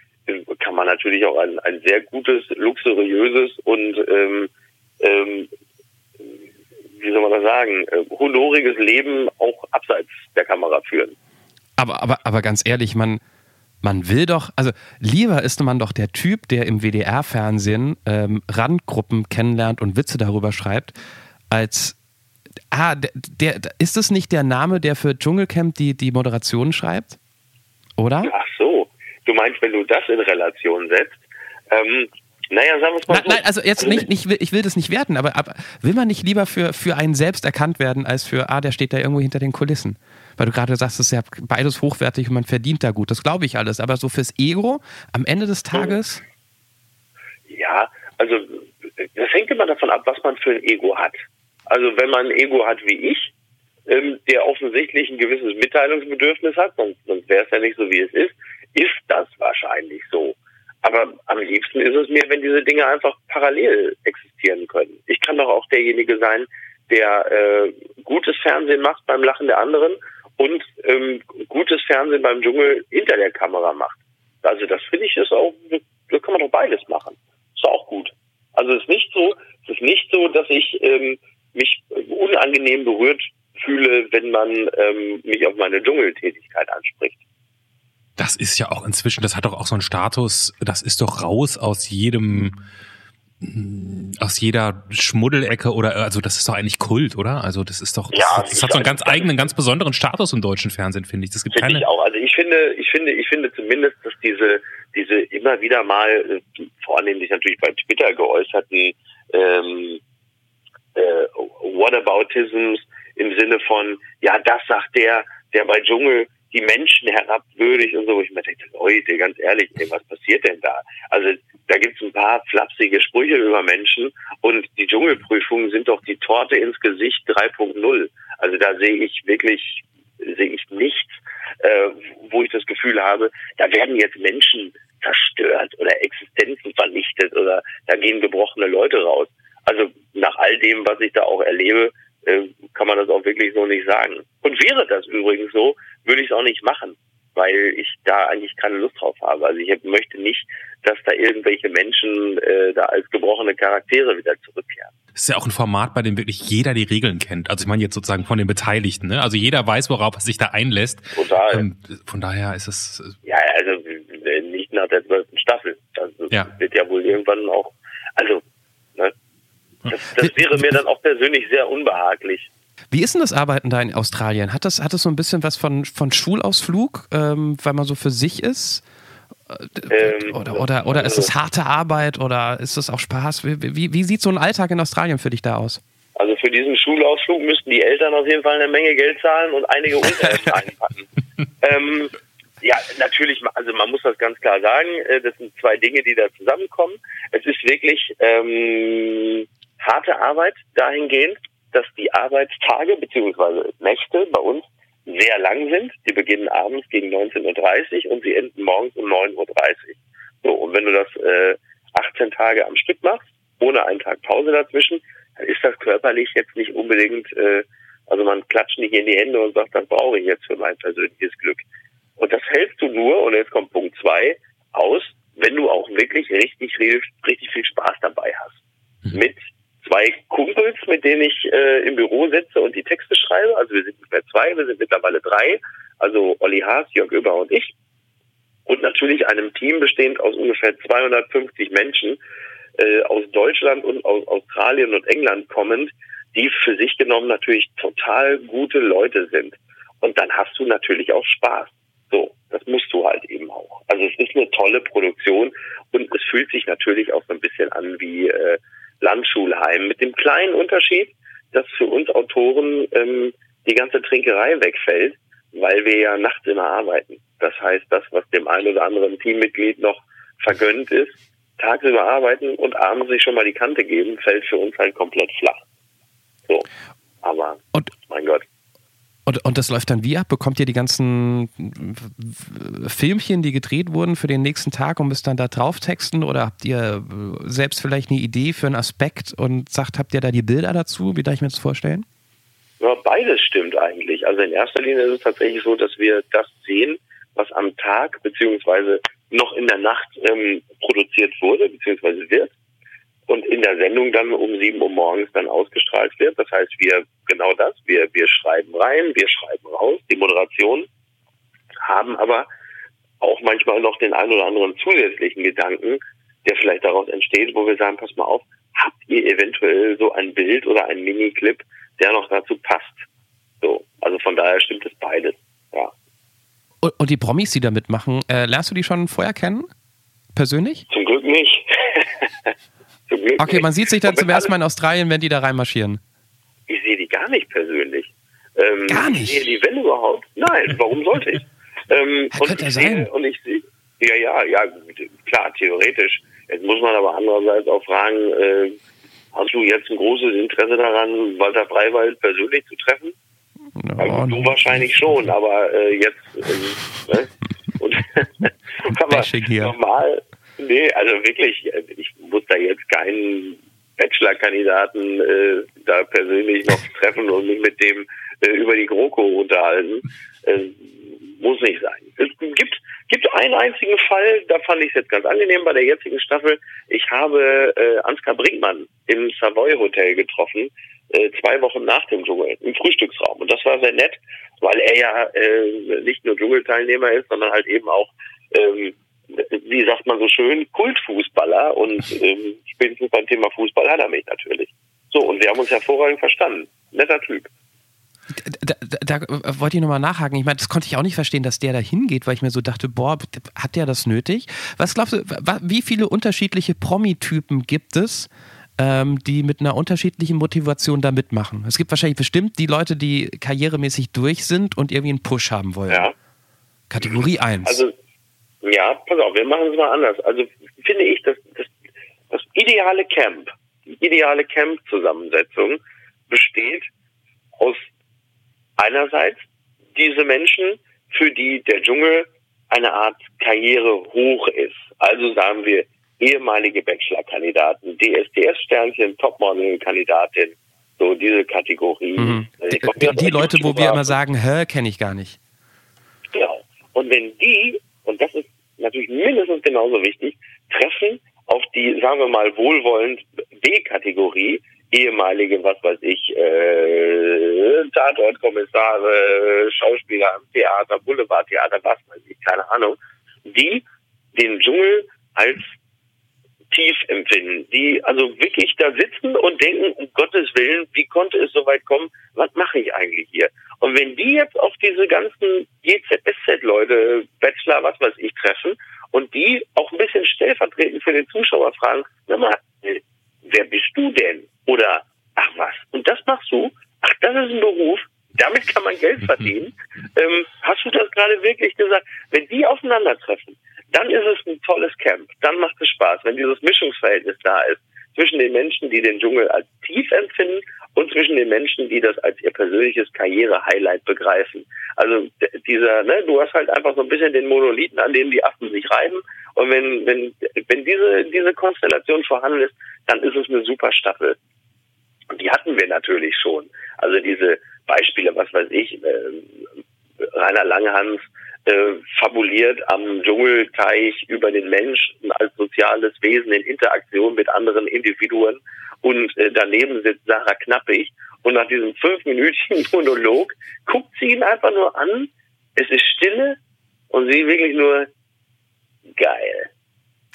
kann man natürlich auch ein, ein sehr gutes, luxuriöses und ähm, ähm, wie soll man das sagen, äh, honoriges Leben auch abseits der Kamera führen. Aber, aber, aber ganz ehrlich, man, man will doch, also lieber ist man doch der Typ, der im WDR-Fernsehen ähm, Randgruppen kennenlernt und Witze darüber schreibt, als ah, der, der, ist es nicht der Name, der für Dschungelcamp die, die Moderation schreibt? Oder? Ach so. Du meinst, wenn du das in Relation setzt, ähm, naja, sagen wir es mal nein, so. Nein, also jetzt nicht, nicht, ich will das nicht werten, aber, aber will man nicht lieber für, für einen selbst erkannt werden, als für, ah, der steht da irgendwo hinter den Kulissen? Weil du gerade sagst, es ist ja beides hochwertig und man verdient da gut. Das glaube ich alles. Aber so fürs Ego am Ende des Tages? Ja, also das hängt immer davon ab, was man für ein Ego hat. Also wenn man ein Ego hat wie ich, ähm, der offensichtlich ein gewisses Mitteilungsbedürfnis hat, sonst, sonst wäre es ja nicht so, wie es ist, ist das wahrscheinlich so. Aber am liebsten ist es mir, wenn diese Dinge einfach parallel existieren können. Ich kann doch auch derjenige sein, der äh, gutes Fernsehen macht beim Lachen der anderen und ähm, gutes Fernsehen beim Dschungel hinter der Kamera macht. Also das finde ich ist auch, da kann man doch beides machen. Ist auch gut. Also es ist nicht so, es ist nicht so, dass ich ähm, mich unangenehm berührt fühle, wenn man ähm, mich auf meine Dschungeltätigkeit anspricht das ist ja auch inzwischen, das hat doch auch so einen Status, das ist doch raus aus jedem, aus jeder Schmuddelecke oder also das ist doch eigentlich Kult, oder? Also das ist doch, ja, das, das hat so einen ganz eigenen, ganz besonderen Status im deutschen Fernsehen, finde ich. Das gibt keine. Ich auch. Also ich finde, ich finde, ich finde zumindest, dass diese, diese immer wieder mal, vornehmlich natürlich bei Twitter geäußerten ähm, äh, Whataboutisms im Sinne von, ja, das sagt der, der bei Dschungel die Menschen herabwürdigt und so. wo Ich mir denke, Leute, ganz ehrlich, ey, was passiert denn da? Also da gibt's ein paar flapsige Sprüche über Menschen und die Dschungelprüfungen sind doch die Torte ins Gesicht 3.0. Also da sehe ich wirklich, sehe ich nichts, äh, wo ich das Gefühl habe, da werden jetzt Menschen zerstört oder Existenzen vernichtet oder da gehen gebrochene Leute raus. Also nach all dem, was ich da auch erlebe, äh, kann man das auch wirklich so nicht sagen. Und wäre das übrigens so, würde ich es auch nicht machen, weil ich da eigentlich keine Lust drauf habe. Also ich möchte nicht, dass da irgendwelche Menschen äh, da als gebrochene Charaktere wieder zurückkehren. Das ist ja auch ein Format, bei dem wirklich jeder die Regeln kennt. Also ich meine jetzt sozusagen von den Beteiligten. Ne? Also jeder weiß, worauf er sich da einlässt. Total. Ähm, von daher ist es... Äh ja, also äh, nicht nach der zwölften Staffel. Das ja. wird ja wohl irgendwann auch... Also ne? das, das wäre mir dann auch persönlich sehr unbehaglich. Wie ist denn das Arbeiten da in Australien? Hat das, hat das so ein bisschen was von, von Schulausflug, ähm, weil man so für sich ist? Ähm, oder, oder, oder ist es harte Arbeit oder ist es auch Spaß? Wie, wie, wie sieht so ein Alltag in Australien für dich da aus? Also für diesen Schulausflug müssten die Eltern auf jeden Fall eine Menge Geld zahlen und einige Unterhemden einpacken. ähm, ja, natürlich, also man muss das ganz klar sagen, äh, das sind zwei Dinge, die da zusammenkommen. Es ist wirklich ähm, harte Arbeit dahingehend, dass die Arbeitstage bzw. Nächte bei uns sehr lang sind. Die beginnen abends gegen 19.30 Uhr und sie enden morgens um 9.30 Uhr. So, und wenn du das äh, 18 Tage am Stück machst, ohne einen Tag Pause dazwischen, dann ist das körperlich jetzt nicht unbedingt, äh, also man klatscht nicht in die Hände und sagt, das brauche ich jetzt für mein persönliches Glück. Und das hältst du nur, und jetzt kommt Punkt zwei, aus, wenn du auch wirklich richtig, richtig viel Spaß dabei hast. Mhm. Mit zwei Kumpels, mit denen ich äh, im Büro sitze und die Texte schreibe. Also wir sind nicht mehr zwei, wir sind mittlerweile drei. Also Olli Haas, Jörg Über und ich. Und natürlich einem Team bestehend aus ungefähr 250 Menschen äh, aus Deutschland und aus Australien und England kommend, die für sich genommen natürlich total gute Leute sind. Und dann hast du natürlich auch Spaß. So, das musst du halt eben auch. Also es ist eine tolle Produktion und es fühlt sich natürlich auch so ein bisschen an wie äh, Landschulheim. Mit dem kleinen Unterschied, dass für uns Autoren ähm, die ganze Trinkerei wegfällt, weil wir ja nachts immer arbeiten. Das heißt, das, was dem einen oder anderen Teammitglied noch vergönnt ist, tagsüber arbeiten und abends sich schon mal die Kante geben, fällt für uns halt komplett flach. So. Aber, und, mein Gott. Und, und das läuft dann wie ab? Bekommt ihr die ganzen Filmchen, die gedreht wurden für den nächsten Tag und müsst dann da drauf texten? Oder habt ihr selbst vielleicht eine Idee für einen Aspekt und sagt, habt ihr da die Bilder dazu? Wie darf ich mir das vorstellen? Ja, beides stimmt eigentlich. Also in erster Linie ist es tatsächlich so, dass wir das sehen, was am Tag beziehungsweise noch in der Nacht ähm, produziert wurde beziehungsweise wird und in der Sendung dann um sieben Uhr morgens dann ausgestrahlt wird. Das heißt, wir genau das, wir, wir schreiben rein, wir schreiben raus, die Moderation, haben aber auch manchmal noch den einen oder anderen zusätzlichen Gedanken, der vielleicht daraus entsteht, wo wir sagen, pass mal auf, habt ihr eventuell so ein Bild oder ein Miniclip, der noch dazu passt? So, also von daher stimmt es beides, ja. Und, und die Promis, die da mitmachen, äh, lernst du die schon vorher kennen? Persönlich? Zum Glück nicht. Glück okay, nicht. man sieht sich dann zum ersten Mal in Australien, wenn die da reinmarschieren. Ich sehe die gar nicht persönlich. Ähm, gar nicht? Ich sehe die, wenn überhaupt. Nein, warum sollte ich? Ähm, ja, könnte ja sein. Und ich sehe, ja, ja, ja, klar, theoretisch. Jetzt muss man aber andererseits auch fragen, äh, hast du jetzt ein großes Interesse daran, Walter Freiwald persönlich zu treffen? No, also, du wahrscheinlich schon, aber äh, jetzt äh, ne? und aber normal, nee, also wirklich, ich muss da jetzt keinen Bachelor-Kandidaten äh, da persönlich noch treffen und mich mit dem äh, über die GroKo unterhalten. Äh, muss nicht sein. Es gibt, gibt einen einzigen Fall, da fand ich es jetzt ganz angenehm bei der jetzigen Staffel. Ich habe äh, Ansgar Brinkmann im Savoy Hotel getroffen, äh, zwei Wochen nach dem Dschungel, im Frühstücksraum. Und das war sehr nett, weil er ja äh, nicht nur Dschungelteilnehmer ist, sondern halt eben auch ähm, wie sagt man so schön, Kultfußballer und ähm, spätestens beim Thema Fußball hat er mich natürlich. So, und wir haben uns hervorragend verstanden. Netter Typ. Da, da, da wollte ich nochmal nachhaken. Ich meine, das konnte ich auch nicht verstehen, dass der da hingeht, weil ich mir so dachte, boah, hat der das nötig? Was glaubst du, wie viele unterschiedliche Promi-Typen gibt es, ähm, die mit einer unterschiedlichen Motivation da mitmachen? Es gibt wahrscheinlich bestimmt die Leute, die karrieremäßig durch sind und irgendwie einen Push haben wollen. Ja. Kategorie 1. Also ja, pass auf, wir machen es mal anders. Also finde ich, dass das, das ideale Camp, die ideale Camp-Zusammensetzung besteht aus einerseits diese Menschen, für die der Dschungel eine Art Karriere hoch ist. Also sagen wir ehemalige Bachelor-Kandidaten, DSDS-Sternchen, Topmodel-Kandidatin, so diese Kategorie. Mhm. Die, die, die Leute, wo wir immer sagen, hä, kenne ich gar nicht. Genau. Und wenn die, und das ist natürlich mindestens genauso wichtig, treffen auf die, sagen wir mal, wohlwollend B-Kategorie, ehemalige, was weiß ich, äh, Tatortkommissare, Schauspieler am Theater, Boulevardtheater, was weiß ich, keine Ahnung, die den Dschungel als empfinden, die also wirklich da sitzen und denken, um Gottes Willen, wie konnte es so weit kommen, was mache ich eigentlich hier? Und wenn die jetzt auf diese ganzen GZSZ-Leute, Bachelor, was weiß ich, treffen und die auch ein bisschen stellvertretend für den Zuschauer fragen, sag mal, wer bist du denn? Oder, ach was, und das machst du? Ach, das ist ein Beruf, damit kann man Geld verdienen. ähm, hast du das gerade wirklich gesagt? Wenn die aufeinandertreffen, dann ist es ein tolles Camp. Dann macht es Spaß, wenn dieses Mischungsverhältnis da ist zwischen den Menschen, die den Dschungel als tief empfinden und zwischen den Menschen, die das als ihr persönliches Karriere-Highlight begreifen. Also dieser, ne, du hast halt einfach so ein bisschen den Monolithen, an dem die Affen sich reiben. Und wenn, wenn, wenn diese, diese Konstellation vorhanden ist, dann ist es eine super Staffel. Und die hatten wir natürlich schon. Also diese Beispiele, was weiß ich, äh, Rainer Langhans, äh, fabuliert am Dschungelteich über den Menschen als soziales Wesen in Interaktion mit anderen Individuen und äh, daneben sitzt Sarah Knappig und nach diesem fünfminütigen Monolog guckt sie ihn einfach nur an, es ist Stille und sie wirklich nur geil.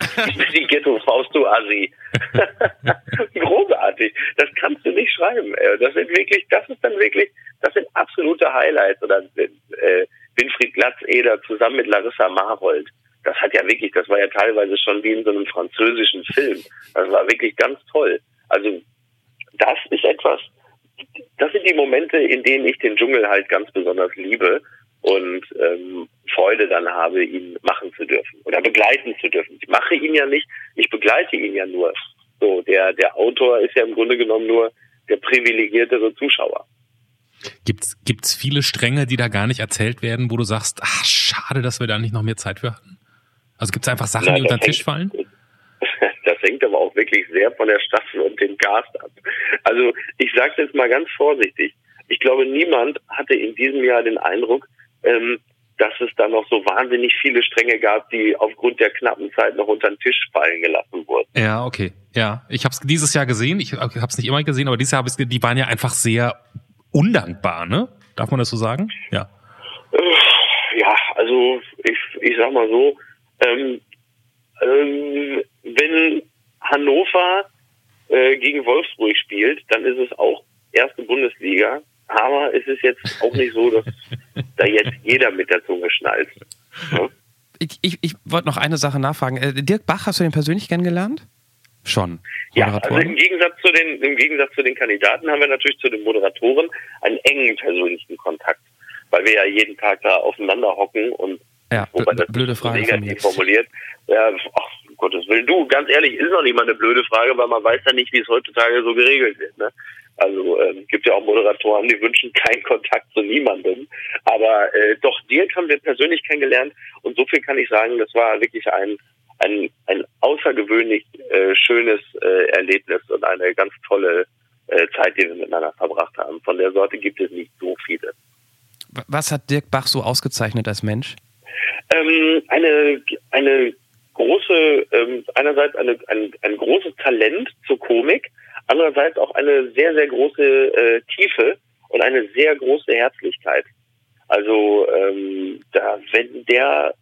die Ghetto-Faust, du Assi. Großartig. Das kannst du nicht schreiben. Das sind wirklich, das ist dann wirklich, das sind absolute Highlights. Oder äh, Winfried Glatzeder zusammen mit Larissa Marold. Das hat ja wirklich, das war ja teilweise schon wie in so einem französischen Film. Das war wirklich ganz toll. Also das ist etwas, das sind die Momente, in denen ich den Dschungel halt ganz besonders liebe und ähm, Freude dann habe, ihn machen zu dürfen oder begleiten zu dürfen. Ich mache ihn ja nicht, ich be begleite ihn ja nur. So, der, der Autor ist ja im Grunde genommen nur der privilegiertere Zuschauer. Gibt's, gibt's viele Stränge, die da gar nicht erzählt werden, wo du sagst, ach, schade, dass wir da nicht noch mehr Zeit für hatten? Also gibt's einfach Sachen, Na, die unter den Tisch fallen? Das hängt aber auch wirklich sehr von der Staffel und dem Cast ab. Also ich sage jetzt mal ganz vorsichtig. Ich glaube, niemand hatte in diesem Jahr den Eindruck, ähm, dass es da noch so wahnsinnig viele Stränge gab, die aufgrund der knappen Zeit noch unter den Tisch fallen gelassen wurden. Ja, okay. Ja, ich habe es dieses Jahr gesehen. Ich habe es nicht immer gesehen, aber dieses Jahr habe ich die waren ja einfach sehr undankbar, ne? Darf man das so sagen? Ja. Äh, ja, also ich, ich sag mal so, ähm, ähm, wenn Hannover äh, gegen Wolfsburg spielt, dann ist es auch erste Bundesliga. Aber es ist jetzt auch nicht so, dass da jetzt jeder mit der Zunge schnallt. Ja? Ich, ich, ich wollte noch eine Sache nachfragen. Äh, Dirk Bach, hast du den persönlich kennengelernt? Schon. Ja, also im Gegensatz zu den, im Gegensatz zu den Kandidaten haben wir natürlich zu den Moderatoren einen engen persönlichen Kontakt, weil wir ja jeden Tag da aufeinander hocken und ja, wobei das blöde Frage negativ formuliert. Ja, ach, um Gottes Willen, du, ganz ehrlich, ist noch nicht mal eine blöde Frage, weil man weiß ja nicht, wie es heutzutage so geregelt wird. Ne? Also äh, gibt ja auch Moderatoren, die wünschen keinen Kontakt zu niemandem. Aber äh, doch Dirk haben wir persönlich kennengelernt und so viel kann ich sagen, das war wirklich ein ein, ein außergewöhnlich äh, schönes äh, Erlebnis und eine ganz tolle äh, Zeit, die wir miteinander verbracht haben. Von der Sorte gibt es nicht so viele. Was hat Dirk Bach so ausgezeichnet als Mensch? Ähm, eine, eine große, ähm, einerseits eine, ein, ein großes Talent zur Komik, andererseits auch eine sehr, sehr große äh, Tiefe und eine sehr große Herzlichkeit. Also ähm, da, wenn der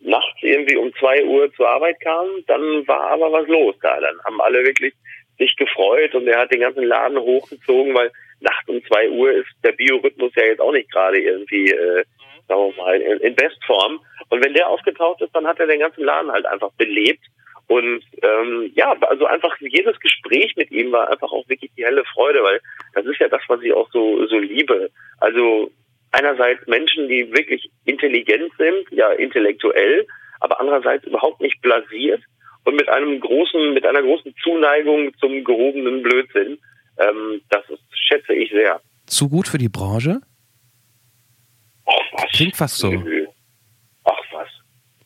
nachts irgendwie um zwei Uhr zur Arbeit kam, dann war aber was los da. Dann haben alle wirklich sich gefreut und er hat den ganzen Laden hochgezogen, weil nachts um zwei Uhr ist der Biorhythmus ja jetzt auch nicht gerade irgendwie, äh, sagen wir mal, in, in Bestform. Und wenn der aufgetaucht ist, dann hat er den ganzen Laden halt einfach belebt. Und ähm, ja, also einfach jedes Gespräch mit ihm war einfach auch wirklich die helle Freude, weil das ist ja das, was ich auch so so liebe. Also einerseits Menschen, die wirklich intelligent sind, ja intellektuell, aber andererseits überhaupt nicht blasiert und mit einem großen, mit einer großen Zuneigung zum gehobenen Blödsinn. Ähm, das ist, schätze ich sehr. Zu gut für die Branche? Ach was. Klingt fast so. Nö. Ach was.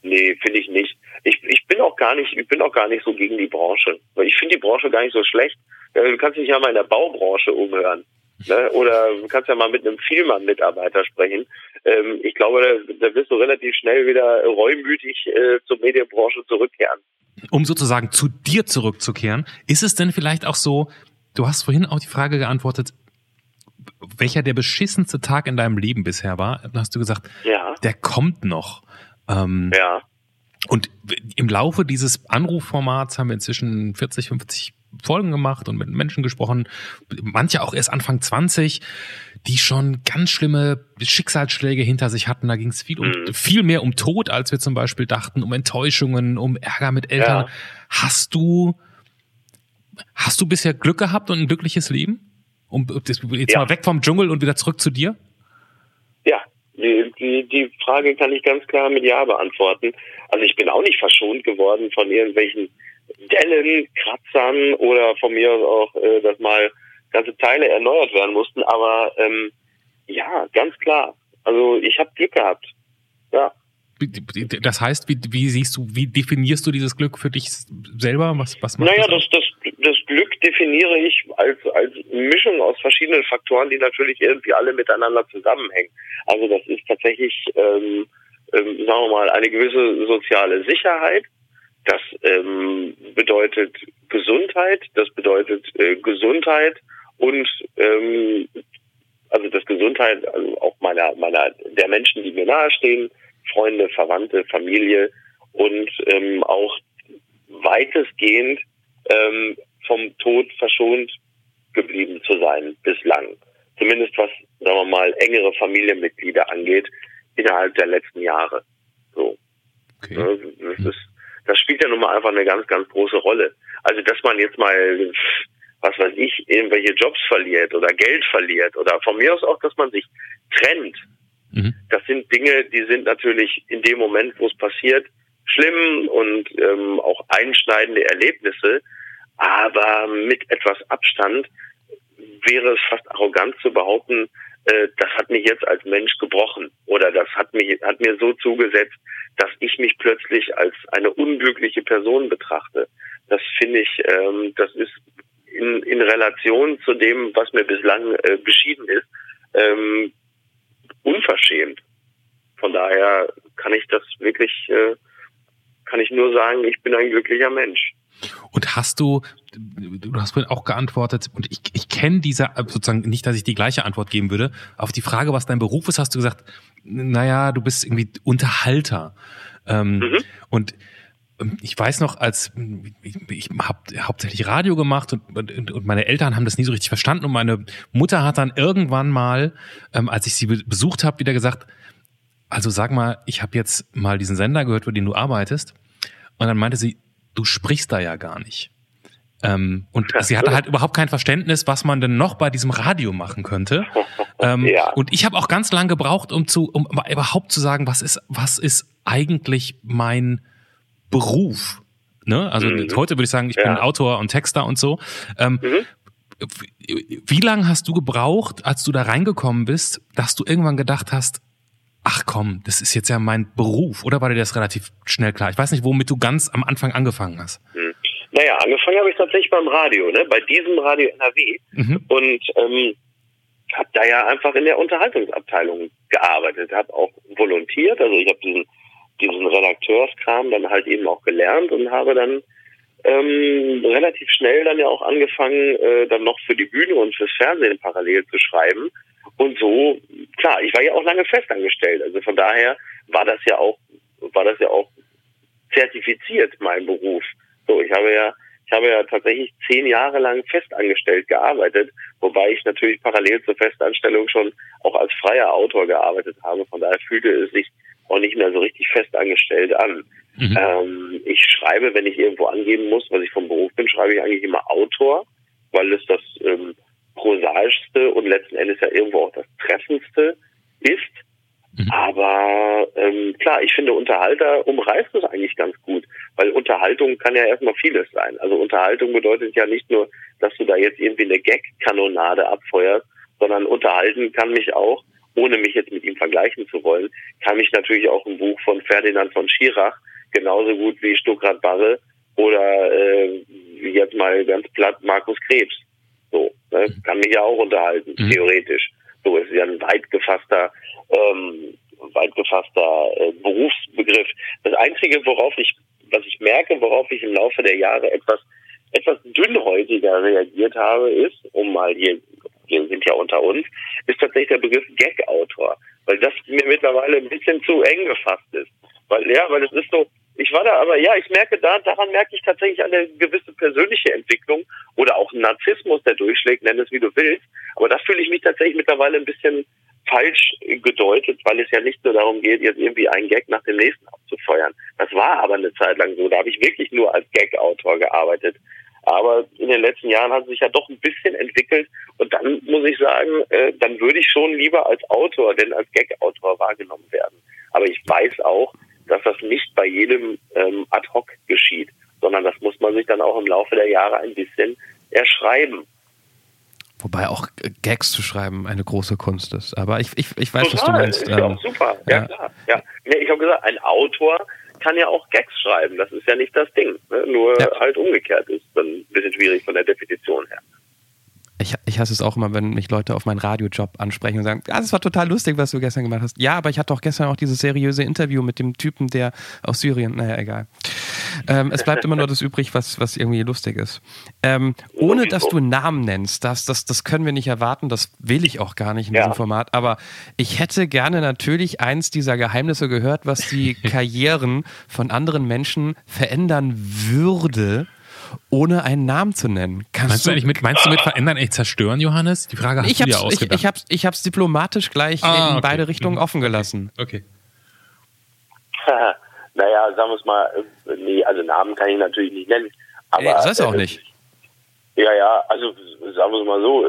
Nee, finde ich nicht. Ich, ich bin auch gar nicht, ich bin auch gar nicht so gegen die Branche. Weil ich finde die Branche gar nicht so schlecht. Du kannst dich ja mal in der Baubranche umhören. Ne? Oder du kannst ja mal mit einem Vielmann-Mitarbeiter sprechen. Ähm, ich glaube, da, da, wirst du relativ schnell wieder reumütig äh, zur Medienbranche zurückkehren. Um sozusagen zu dir zurückzukehren, ist es denn vielleicht auch so, du hast vorhin auch die Frage geantwortet, welcher der beschissenste Tag in deinem Leben bisher war? Dann hast du gesagt, ja. der kommt noch. Ähm, ja. Und im Laufe dieses Anrufformats haben wir inzwischen 40, 50 Folgen gemacht und mit Menschen gesprochen, manche auch erst Anfang 20, die schon ganz schlimme Schicksalsschläge hinter sich hatten. Da ging es viel, um, mhm. viel mehr um Tod, als wir zum Beispiel dachten, um Enttäuschungen, um Ärger mit Eltern. Ja. Hast du, hast du bisher Glück gehabt und ein glückliches Leben? Um jetzt ja. mal weg vom Dschungel und wieder zurück zu dir? Ja, die, die, die Frage kann ich ganz klar mit Ja beantworten. Also ich bin auch nicht verschont geworden von irgendwelchen Dellen, Kratzern oder von mir aus auch, äh, dass mal ganze Teile erneuert werden mussten. Aber ähm, ja, ganz klar. Also ich habe Glück gehabt. Ja. Das heißt, wie, wie siehst du, wie definierst du dieses Glück für dich selber? Was, was macht naja, das, das, das Glück definiere ich als, als Mischung aus verschiedenen Faktoren, die natürlich irgendwie alle miteinander zusammenhängen. Also das ist tatsächlich, ähm, ähm, sagen wir mal, eine gewisse soziale Sicherheit, das ähm, bedeutet Gesundheit, das bedeutet äh, Gesundheit und ähm, also das Gesundheit also auch meiner meiner der Menschen, die mir nahestehen, Freunde, Verwandte, Familie und ähm, auch weitestgehend ähm, vom Tod verschont geblieben zu sein bislang. Zumindest was, sagen wir mal, engere Familienmitglieder angeht, innerhalb der letzten Jahre. So. Okay. Das ist das spielt ja nun mal einfach eine ganz, ganz große Rolle. Also, dass man jetzt mal, was weiß ich, irgendwelche Jobs verliert oder Geld verliert oder von mir aus auch, dass man sich trennt. Mhm. Das sind Dinge, die sind natürlich in dem Moment, wo es passiert, schlimm und ähm, auch einschneidende Erlebnisse, aber mit etwas Abstand wäre es fast arrogant zu behaupten, äh, das hat mich jetzt als Mensch gebrochen oder das hat mich hat mir so zugesetzt, dass ich mich plötzlich als eine unglückliche Person betrachte. Das finde ich, ähm, das ist in, in Relation zu dem, was mir bislang äh, beschieden ist, ähm, unverschämt. Von daher kann ich das wirklich, äh, kann ich nur sagen, ich bin ein glücklicher Mensch. Und hast du, du hast vorhin auch geantwortet, und ich, ich kenne diese, sozusagen nicht, dass ich die gleiche Antwort geben würde, auf die Frage, was dein Beruf ist, hast du gesagt, naja, du bist irgendwie Unterhalter. Ähm, mhm. Und ähm, ich weiß noch, als ich, ich habe hauptsächlich Radio gemacht und, und, und, meine Eltern haben das nie so richtig verstanden und meine Mutter hat dann irgendwann mal, ähm, als ich sie besucht habe, wieder gesagt, also sag mal, ich habe jetzt mal diesen Sender gehört, für den du arbeitest und dann meinte sie, du sprichst da ja gar nicht. Ähm, und sie hatte halt überhaupt kein Verständnis, was man denn noch bei diesem Radio machen könnte. Ähm, ja. Und ich habe auch ganz lange gebraucht, um zu, um überhaupt zu sagen, was ist, was ist eigentlich mein Beruf? Ne? Also mhm. heute würde ich sagen, ich ja. bin Autor und Texter und so. Ähm, mhm. Wie lange hast du gebraucht, als du da reingekommen bist, dass du irgendwann gedacht hast, ach komm, das ist jetzt ja mein Beruf, oder war dir das relativ schnell klar? Ich weiß nicht, womit du ganz am Anfang angefangen hast. Hm. Naja, angefangen habe ich tatsächlich beim Radio, ne? bei diesem Radio NRW. Mhm. Und ähm, habe da ja einfach in der Unterhaltungsabteilung gearbeitet, habe auch volontiert, also ich habe diesen, diesen Redakteurskram dann halt eben auch gelernt und habe dann ähm, relativ schnell dann ja auch angefangen, äh, dann noch für die Bühne und fürs Fernsehen parallel zu schreiben und so, klar, ich war ja auch lange festangestellt. Also von daher war das ja auch, war das ja auch zertifiziert, mein Beruf. So, ich habe ja, ich habe ja tatsächlich zehn Jahre lang festangestellt gearbeitet, wobei ich natürlich parallel zur Festanstellung schon auch als freier Autor gearbeitet habe. Von daher fühlte es sich auch nicht mehr so richtig festangestellt an. Mhm. Ähm, ich schreibe, wenn ich irgendwo angeben muss, was ich vom Beruf bin, schreibe ich eigentlich immer Autor, weil es das ähm, prosaischste und letzten Endes ja irgendwo auch das treffendste ist. Mhm. Aber ähm, klar, ich finde Unterhalter umreißt es eigentlich ganz gut, weil Unterhaltung kann ja erstmal vieles sein. Also Unterhaltung bedeutet ja nicht nur, dass du da jetzt irgendwie eine Gag-Kanonade abfeuerst, sondern unterhalten kann mich auch, ohne mich jetzt mit ihm vergleichen zu wollen, kann mich natürlich auch ein Buch von Ferdinand von Schirach genauso gut wie Stuckrad Barre oder äh, jetzt mal ganz platt Markus Krebs. So, ne? Mhm. kann mich ja auch unterhalten, mhm. theoretisch. So, es ist ja ein weit gefasster, ähm, weit gefasster äh, Berufsbegriff. Das Einzige, worauf ich, was ich merke, worauf ich im Laufe der Jahre etwas, etwas dünnhäutiger reagiert habe, ist, um mal hier, wir sind ja unter uns, ist tatsächlich der Begriff Gag-Autor. Weil das mir mittlerweile ein bisschen zu eng gefasst ist. Weil, ja, weil es ist so, ich war da, aber ja, ich merke da, daran merke ich tatsächlich eine gewisse persönliche Entwicklung oder auch Narzissmus, der durchschlägt, nenn es wie du willst. Aber da fühle ich mich tatsächlich mittlerweile ein bisschen falsch gedeutet, weil es ja nicht nur darum geht, jetzt irgendwie einen Gag nach dem nächsten abzufeuern. Das war aber eine Zeit lang so. Da habe ich wirklich nur als Gag-Autor gearbeitet. Aber in den letzten Jahren hat es sich ja doch ein bisschen entwickelt. Und dann muss ich sagen, äh, dann würde ich schon lieber als Autor denn als Gag-Autor wahrgenommen werden. Aber ich weiß auch, dass das nicht bei jedem ähm, ad hoc geschieht, sondern das muss man sich dann auch im Laufe der Jahre ein bisschen erschreiben. Wobei auch Gags zu schreiben eine große Kunst ist. Aber ich, ich, ich weiß, Total, was du meinst. Ist ja auch ähm, super, ja, ja. klar. Ja. Ich habe gesagt, ein Autor kann ja auch Gags schreiben. Das ist ja nicht das Ding. Ne? Nur ja. halt umgekehrt ist dann ein bisschen schwierig von der Definition her ich, ich hasse es auch immer, wenn mich Leute auf meinen Radiojob ansprechen und sagen, ja, das war total lustig, was du gestern gemacht hast. Ja, aber ich hatte auch gestern auch dieses seriöse Interview mit dem Typen, der aus Syrien, naja, egal. Ähm, es bleibt immer nur das übrig, was, was irgendwie lustig ist. Ähm, ohne dass du Namen nennst, das, das, das können wir nicht erwarten, das will ich auch gar nicht in ja. diesem Format, aber ich hätte gerne natürlich eins dieser Geheimnisse gehört, was die Karrieren von anderen Menschen verändern würde ohne einen Namen zu nennen. Kannst meinst du, eigentlich mit, meinst du mit verändern echt zerstören, Johannes? Die Frage hast ich du dir ausgedacht. Ich, ich, hab's, ich hab's diplomatisch gleich ah, in okay. beide Richtungen mhm. offen gelassen. Okay. naja, sagen wir es mal, nee, also Namen kann ich natürlich nicht nennen. Aber, Ey, das heißt auch äh, nicht. Ja, ja, also sagen wir es mal so,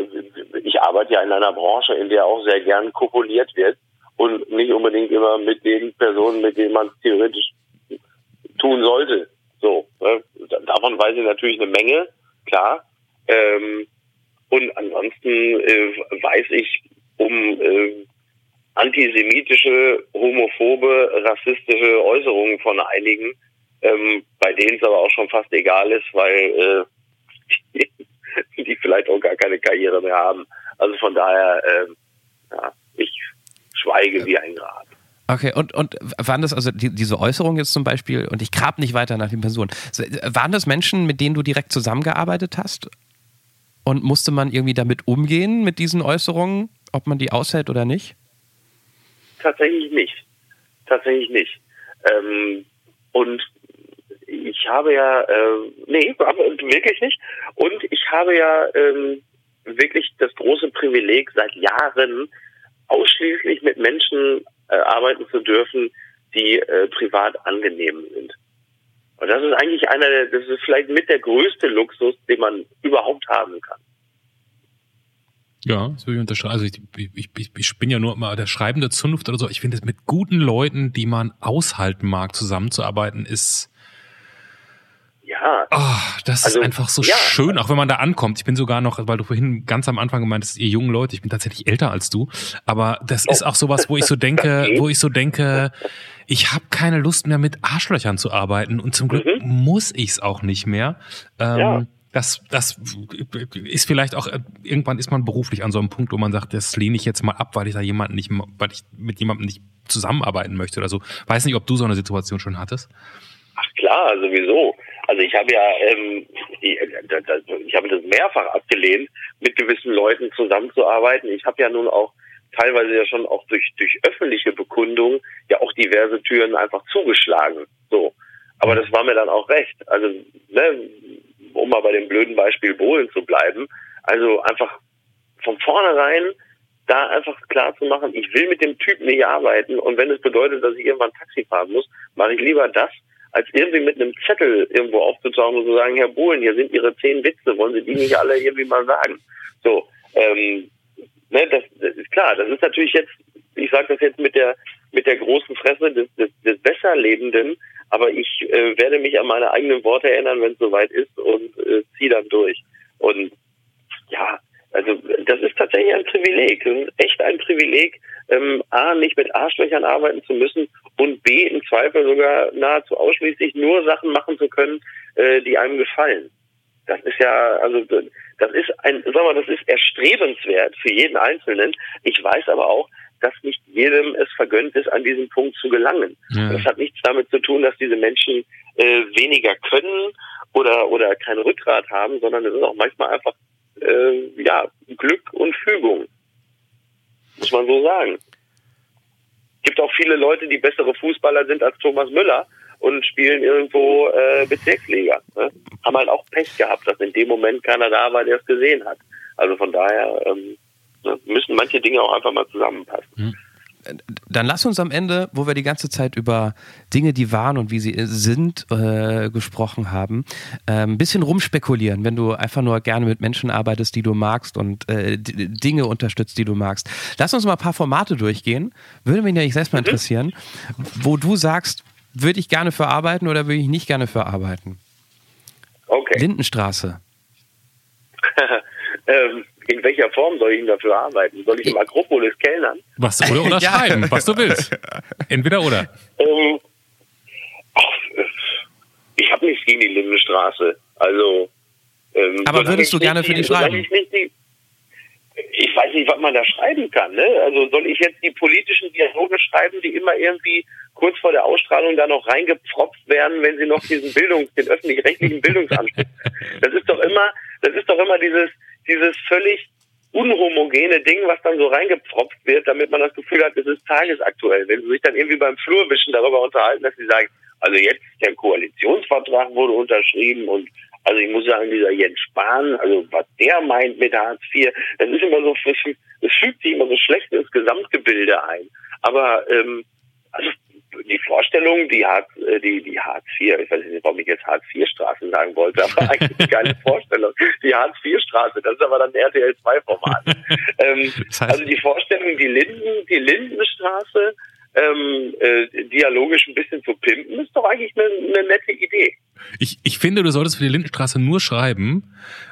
ich arbeite ja in einer Branche, in der auch sehr gern kopuliert wird und nicht unbedingt immer mit den Personen, mit denen man theoretisch tun sollte. So, ne? davon weiß ich natürlich eine Menge, klar. Ähm, und ansonsten äh, weiß ich um äh, antisemitische, homophobe, rassistische Äußerungen von einigen, ähm, bei denen es aber auch schon fast egal ist, weil äh, die, die vielleicht auch gar keine Karriere mehr haben. Also von daher, äh, ja, ich schweige wie ein Grab. Okay, und, und waren das also die, diese Äußerungen jetzt zum Beispiel, und ich grab nicht weiter nach den Personen, waren das Menschen, mit denen du direkt zusammengearbeitet hast? Und musste man irgendwie damit umgehen, mit diesen Äußerungen, ob man die aushält oder nicht? Tatsächlich nicht. Tatsächlich nicht. Ähm, und ich habe ja, äh, nee, wirklich nicht. Und ich habe ja ähm, wirklich das große Privileg, seit Jahren ausschließlich mit Menschen äh, arbeiten zu dürfen, die äh, privat angenehm sind. Und das ist eigentlich einer der, das ist vielleicht mit der größte Luxus, den man überhaupt haben kann. Ja, das würde ich unterschreiben. Also ich, ich, ich, ich bin ja nur mal der schreibende Zunft oder so. Ich finde es mit guten Leuten, die man aushalten mag, zusammenzuarbeiten, ist ja. Oh, das also, ist einfach so ja. schön, auch wenn man da ankommt. Ich bin sogar noch, weil du vorhin ganz am Anfang gemeint hast, ihr jungen Leute, ich bin tatsächlich älter als du, aber das oh. ist auch sowas, wo ich so denke, wo ich so denke, ich habe keine Lust mehr mit Arschlöchern zu arbeiten und zum Glück mhm. muss ich's auch nicht mehr. Ähm, ja. Das, das ist vielleicht auch, irgendwann ist man beruflich an so einem Punkt, wo man sagt, das lehne ich jetzt mal ab, weil ich da jemanden nicht, weil ich mit jemandem nicht zusammenarbeiten möchte oder so. Weiß nicht, ob du so eine Situation schon hattest. Ach klar, sowieso. Also ich habe ja, ähm, ich, ich habe das mehrfach abgelehnt, mit gewissen Leuten zusammenzuarbeiten. Ich habe ja nun auch teilweise ja schon auch durch durch öffentliche Bekundungen ja auch diverse Türen einfach zugeschlagen. So, aber das war mir dann auch recht. Also ne, um mal bei dem blöden Beispiel Bohlen zu bleiben, also einfach von vornherein da einfach klar zu machen, ich will mit dem Typen nicht arbeiten und wenn es bedeutet, dass ich irgendwann Taxi fahren muss, mache ich lieber das, als irgendwie mit einem Zettel irgendwo aufzutauchen und zu sagen, Herr Bohlen, hier sind Ihre zehn Witze, wollen Sie die nicht alle irgendwie mal sagen? So, ähm, ne, das, das ist klar, das ist natürlich jetzt, ich sage das jetzt mit der mit der großen Fresse des, des, des Besserlebenden, aber ich äh, werde mich an meine eigenen Worte erinnern, wenn es soweit ist und äh, ziehe dann durch. Und ja, also das ist tatsächlich ein Privileg, echt ein Privileg, ähm, A, nicht mit Arschlöchern arbeiten zu müssen und B, im Zweifel sogar nahezu ausschließlich nur Sachen machen zu können, äh, die einem gefallen. Das ist ja, also das ist ein, sag mal, das ist erstrebenswert für jeden Einzelnen. Ich weiß aber auch, dass nicht jedem es vergönnt ist, an diesen Punkt zu gelangen. Ja. Das hat nichts damit zu tun, dass diese Menschen äh, weniger können oder oder kein Rückgrat haben, sondern es ist auch manchmal einfach äh, ja, Glück und Fügung. Muss man so sagen. Gibt auch viele Leute, die bessere Fußballer sind als Thomas Müller und spielen irgendwo äh, Bezirksliga. Ne? Haben halt auch Pech gehabt, dass in dem Moment keiner da war, der es gesehen hat. Also von daher ähm, ne, müssen manche Dinge auch einfach mal zusammenpassen. Mhm dann lass uns am Ende, wo wir die ganze Zeit über Dinge, die waren und wie sie sind, äh, gesprochen haben, äh, ein bisschen rumspekulieren, wenn du einfach nur gerne mit Menschen arbeitest, die du magst und äh, Dinge unterstützt, die du magst. Lass uns mal ein paar Formate durchgehen. Würde mich nämlich selbst mal mhm. interessieren, wo du sagst, würde ich gerne für arbeiten oder würde ich nicht gerne für arbeiten? Okay. Lindenstraße. ähm, in welcher Form soll ich denn dafür arbeiten? Soll ich im Akropolis kellnern? Was, oder unterschreiben, ja. was du willst. Entweder oder. Ähm, ach, ich habe nichts gegen die Lindenstraße. Also. Ähm, Aber würdest du gerne für die, die schreiben? Ich, die, ich, weiß nicht, was man da schreiben kann. Ne? Also soll ich jetzt die politischen Dialoge schreiben, die immer irgendwie kurz vor der Ausstrahlung da noch reingepfropft werden, wenn sie noch diesen Bildungs-, den öffentlich-rechtlichen Bildungsanspruch. Das ist doch immer, das ist doch immer dieses, dieses völlig unhomogene Ding, was dann so reingepfropft wird, damit man das Gefühl hat, es ist tagesaktuell. Wenn sie sich dann irgendwie beim Flurwischen darüber unterhalten, dass sie sagen, also jetzt der Koalitionsvertrag wurde unterschrieben und also ich muss sagen, dieser Jens Spahn, also was der meint mit Hartz IV, das ist immer so, es fügt sich immer so schlecht ins Gesamtgebilde ein. Aber ähm, also die Vorstellung, die Hartz, äh, die, die Hartz IV, ich weiß nicht, warum ich jetzt Hartz IV Straßen sagen wollte, aber eigentlich keine Vorstellung. Die Hartz IV Straße, das ist aber dann RTL 2 Format. ähm, das heißt also die Vorstellung, die Linden, die Lindenstraße, ähm, äh, dialogisch ein bisschen zu pimpen, ist doch eigentlich eine, eine nette Idee. Ich, ich finde, du solltest für die Lindenstraße nur schreiben,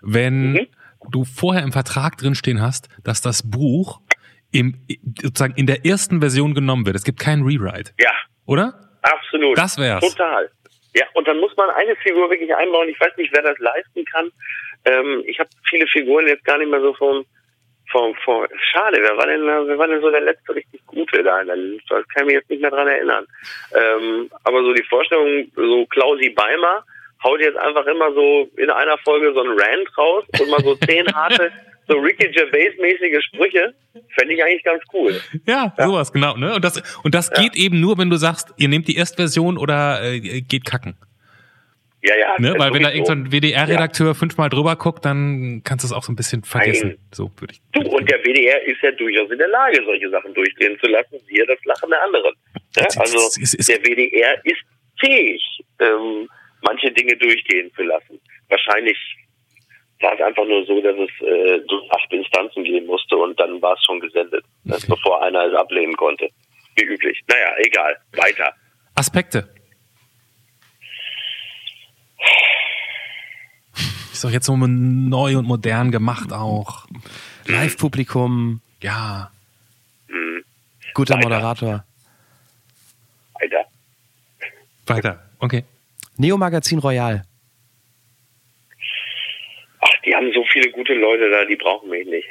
wenn Mhm. du vorher im Vertrag drinstehen hast, dass das Buch im, sozusagen in der ersten Version genommen wird. Es gibt keinen Rewrite, Ja, oder? absolut. Das wär's. Total. Ja, und dann muss man eine Figur wirklich einbauen. Ich weiß nicht, wer das leisten kann. Ähm, ich habe viele Figuren jetzt gar nicht mehr so vom, vom, vom Schade, wer war denn wer war denn so der letzte richtig gute da in der Liste? Das kann ich mich jetzt nicht mehr dran erinnern. Ähm, aber so die Vorstellung, so Klausi Beimer haut jetzt einfach immer so in einer Folge so einen Rant raus und mal so zehn harte, so Ricky Gervais-mäßige Sprüche, fände ich eigentlich ganz cool. Ja, sowas, genau. Ne? Und das, und das geht eben nur, wenn du sagst, ihr nehmt die Erstversion oder äh, geht kacken. Ja, ja. Ne? Weil wenn da irgendein WDR-Redakteur fünfmal drüber guckt, dann kannst du es auch so ein bisschen vergessen. Nein. So würde ich. Du, und der WDR ist ja durchaus in der Lage, solche Sachen durchgehen zu lassen, siehe das Lachen der anderen. Ja, also es- es- es- der WDR ist fähig, ähm, manche Dinge durchgehen zu lassen. Wahrscheinlich war es einfach nur so, dass es äh, durch acht Instanzen gehen musste und dann war es schon gesendet, Okay. bevor einer es ablehnen konnte. Wie üblich. Naja, egal. Weiter. Aspekte. Ist doch jetzt so neu und modern gemacht auch. Live-Publikum, Ja. Hm, guter Weiter. Moderator. weiter. Weiter. Okay. Neo Magazin Royal. Ach, die haben so viele gute Leute da, die brauchen mich nicht.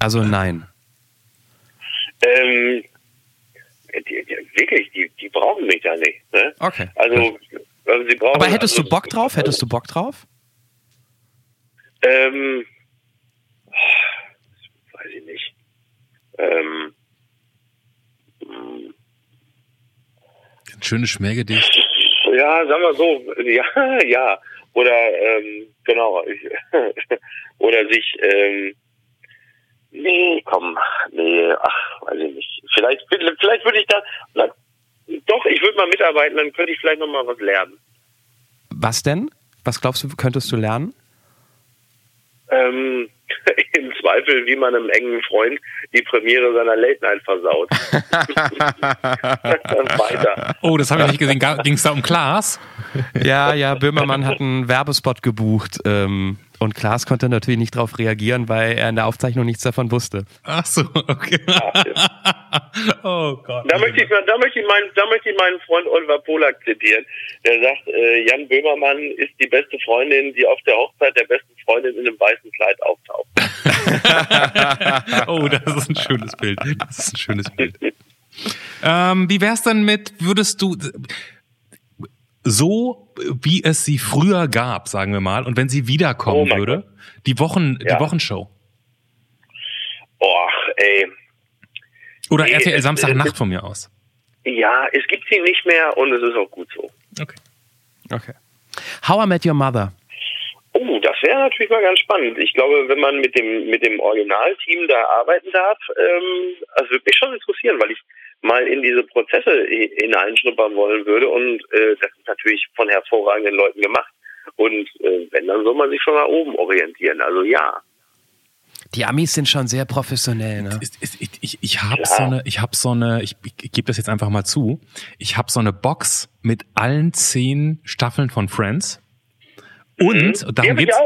Also nein. Ähm, die, die, wirklich, die, die brauchen mich da nicht. Ne? Okay. Also, also sie brauchen. Aber hättest also, du Bock drauf? Hättest du Bock drauf? Ähm, weiß ich nicht. Ähm, hm, Ein schönes Schmähgedicht. ja, sagen wir so, ja, ja. Oder ähm, genau, ich, oder sich, ähm, nee, komm, nee, ach, weiß ich nicht. Vielleicht, vielleicht würde ich da, doch, ich würde mal mitarbeiten, dann könnte ich vielleicht noch mal was lernen. Was denn? Was glaubst du, könntest du lernen? Ähm, Im Zweifel, wie man einem engen Freund die Premiere seiner Late Night versaut. Weiter. Oh, das habe ich nicht gesehen. Ging es da um Klaas? Ja, ja, Böhmermann hat einen Werbespot gebucht ähm, und Klaas konnte natürlich nicht darauf reagieren, weil er in der Aufzeichnung nichts davon wusste. Ach so, okay. oh Gott. Da möchte ich, da möchte ich meinen, da möchte ich meinen Freund Oliver Polak zitieren. Der sagt, äh, Jan Böhmermann ist die beste Freundin, die auf der Hochzeit der besten Freundin in einem weißen Kleid auftaucht. oh, das ist ein schönes Bild. Das ist ein schönes Bild. Ähm, wie wär's denn mit, würdest du so, wie es sie früher gab, sagen wir mal, und wenn sie Oh wiederkommen mein würde, die Wochen, Ja. die Wochenshow Och, ey. oder Nee, RTL Samstagnacht von mir aus. Ja, es gibt sie nicht mehr und es ist auch gut so. Okay. Okay. How I Met Your Mother. Oh, das wäre natürlich mal ganz spannend. Ich glaube, wenn man mit dem mit dem Originalteam da arbeiten darf, ähm, das würde mich schon interessieren, weil ich mal in diese Prozesse hi- hineinschnuppern wollen würde und äh, das ist natürlich von hervorragenden Leuten gemacht. Und äh, wenn, dann soll man sich schon nach oben orientieren. Also ja. Die Amis sind schon sehr professionell, ne? Ich, ich, ich, ich habe so eine, ich habe so eine, ich, ich gebe das jetzt einfach mal zu. Ich habe so eine Box mit allen zehn Staffeln von Friends. Und, Mhm. und Die darum geht's.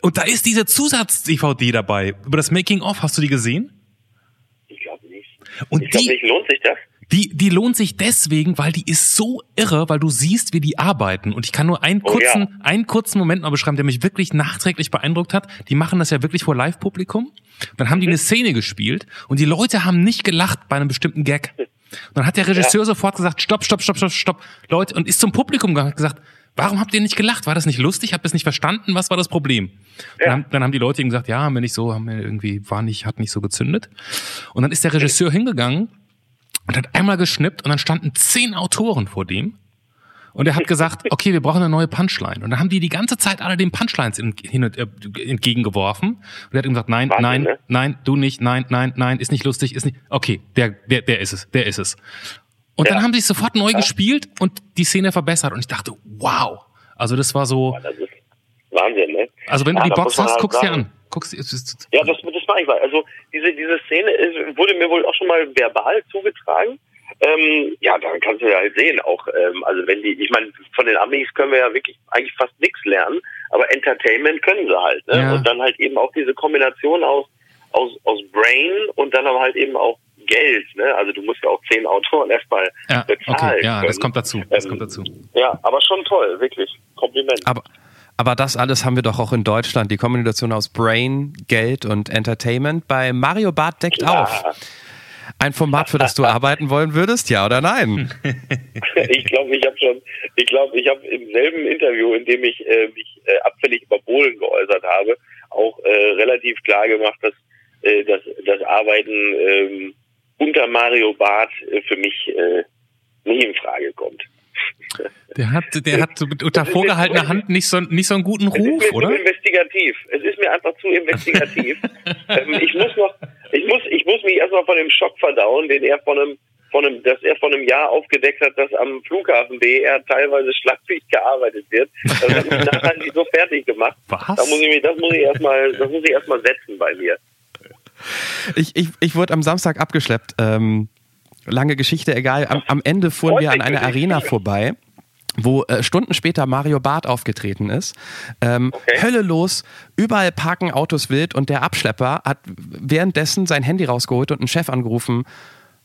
Und da ist diese Zusatz-DVD dabei. Über das Making of, hast du die gesehen? Und Ich glaube die, lohnt sich das? die, die lohnt sich deswegen, weil die ist so irre, weil du siehst, wie die arbeiten. Und ich kann nur einen Oh, kurzen, ja. einen kurzen Moment mal beschreiben, der mich wirklich nachträglich beeindruckt hat. Die machen das ja wirklich vor Live-Publikum. Dann haben die eine Szene gespielt und die Leute haben nicht gelacht bei einem bestimmten Gag. Und dann hat der Regisseur sofort gesagt, stopp, stopp, stopp, stopp, stopp, Leute, und ist zum Publikum gegangen und hat gesagt, warum habt ihr nicht gelacht? War das nicht lustig? Habt ihr es nicht verstanden? Was war das Problem? Dann, haben, dann haben die Leute ihm gesagt, ja, haben wir nicht so, haben wir irgendwie, war nicht, hat nicht so gezündet. Und dann ist der Regisseur hingegangen und hat einmal geschnippt und dann standen zehn Autoren vor dem. Und er hat gesagt, okay, wir brauchen eine neue Punchline. Und dann haben die die ganze Zeit alle den Punchlines in, hin und, äh, entgegengeworfen. Und er hat ihm gesagt, nein, nein, ne? nein, du nicht, nein, nein, nein, ist nicht lustig, ist nicht. Okay, der, der, der ist es, der ist es. Und Ja. dann haben sie es sofort neu gespielt und die Szene verbessert. Und ich dachte, wow. Also das war so, Das ist Wahnsinn, ne? also wenn du Ja, die da Box hast, halt guck's dir an. Guckst du, ja, das, das mache ich mal. Also diese, diese Szene ist, wurde mir wohl auch schon mal verbal zugetragen. Ähm, ja, dann kannst du ja halt sehen, auch, ähm, also wenn die, ich meine, von den Amis können wir ja wirklich eigentlich fast nichts lernen, aber Entertainment können sie halt, ne? Ja. Und dann halt eben auch diese Kombination aus, aus, aus Brain und dann aber halt eben auch Geld, ne? Also du musst ja auch zehn Autoren erstmal Ja, bezahlen. okay, ja, das können. kommt dazu. Das Ähm, kommt dazu. Ja, aber schon toll, wirklich. Kompliment. Aber, aber das alles haben wir doch auch in Deutschland, die Kombination aus Brain, Geld und Entertainment. Bei Mario Barth deckt auf. Ein Format, für das du arbeiten wollen würdest, ja oder nein? ich glaube, ich habe schon, ich glaube, ich habe im selben Interview, in dem ich äh, mich äh, abfällig über Bohlen geäußert habe, auch äh, relativ klar gemacht, dass äh, das, das Arbeiten ähm, unter Mario Barth äh, für mich äh, nicht in Frage kommt. Der hat, der hat so mit unter vorgehaltener Hand nicht so, nicht so einen guten Es ist Ruf, mir oder? zu investigativ. Es ist mir einfach zu investigativ. ähm, ich muss noch, ich muss, ich muss mich erstmal von dem Schock verdauen, den er von einem, von einem, dass er von einem Jahr aufgedeckt hat, dass am Flughafen BR teilweise schlappig gearbeitet wird. Das hat mich nachhaltig so fertig gemacht. Was? Da muss ich mich, das muss ich erstmal, das muss ich erstmal setzen bei mir. Ich, ich, ich wurde am Samstag abgeschleppt. Ähm, lange Geschichte, egal. Am, am Ende fuhren wir an einer Arena vorbei wo äh, Stunden später Mario Barth aufgetreten ist. Ähm, Okay. Hölle los, überall parken Autos wild und der Abschlepper hat währenddessen sein Handy rausgeholt und einen Chef angerufen,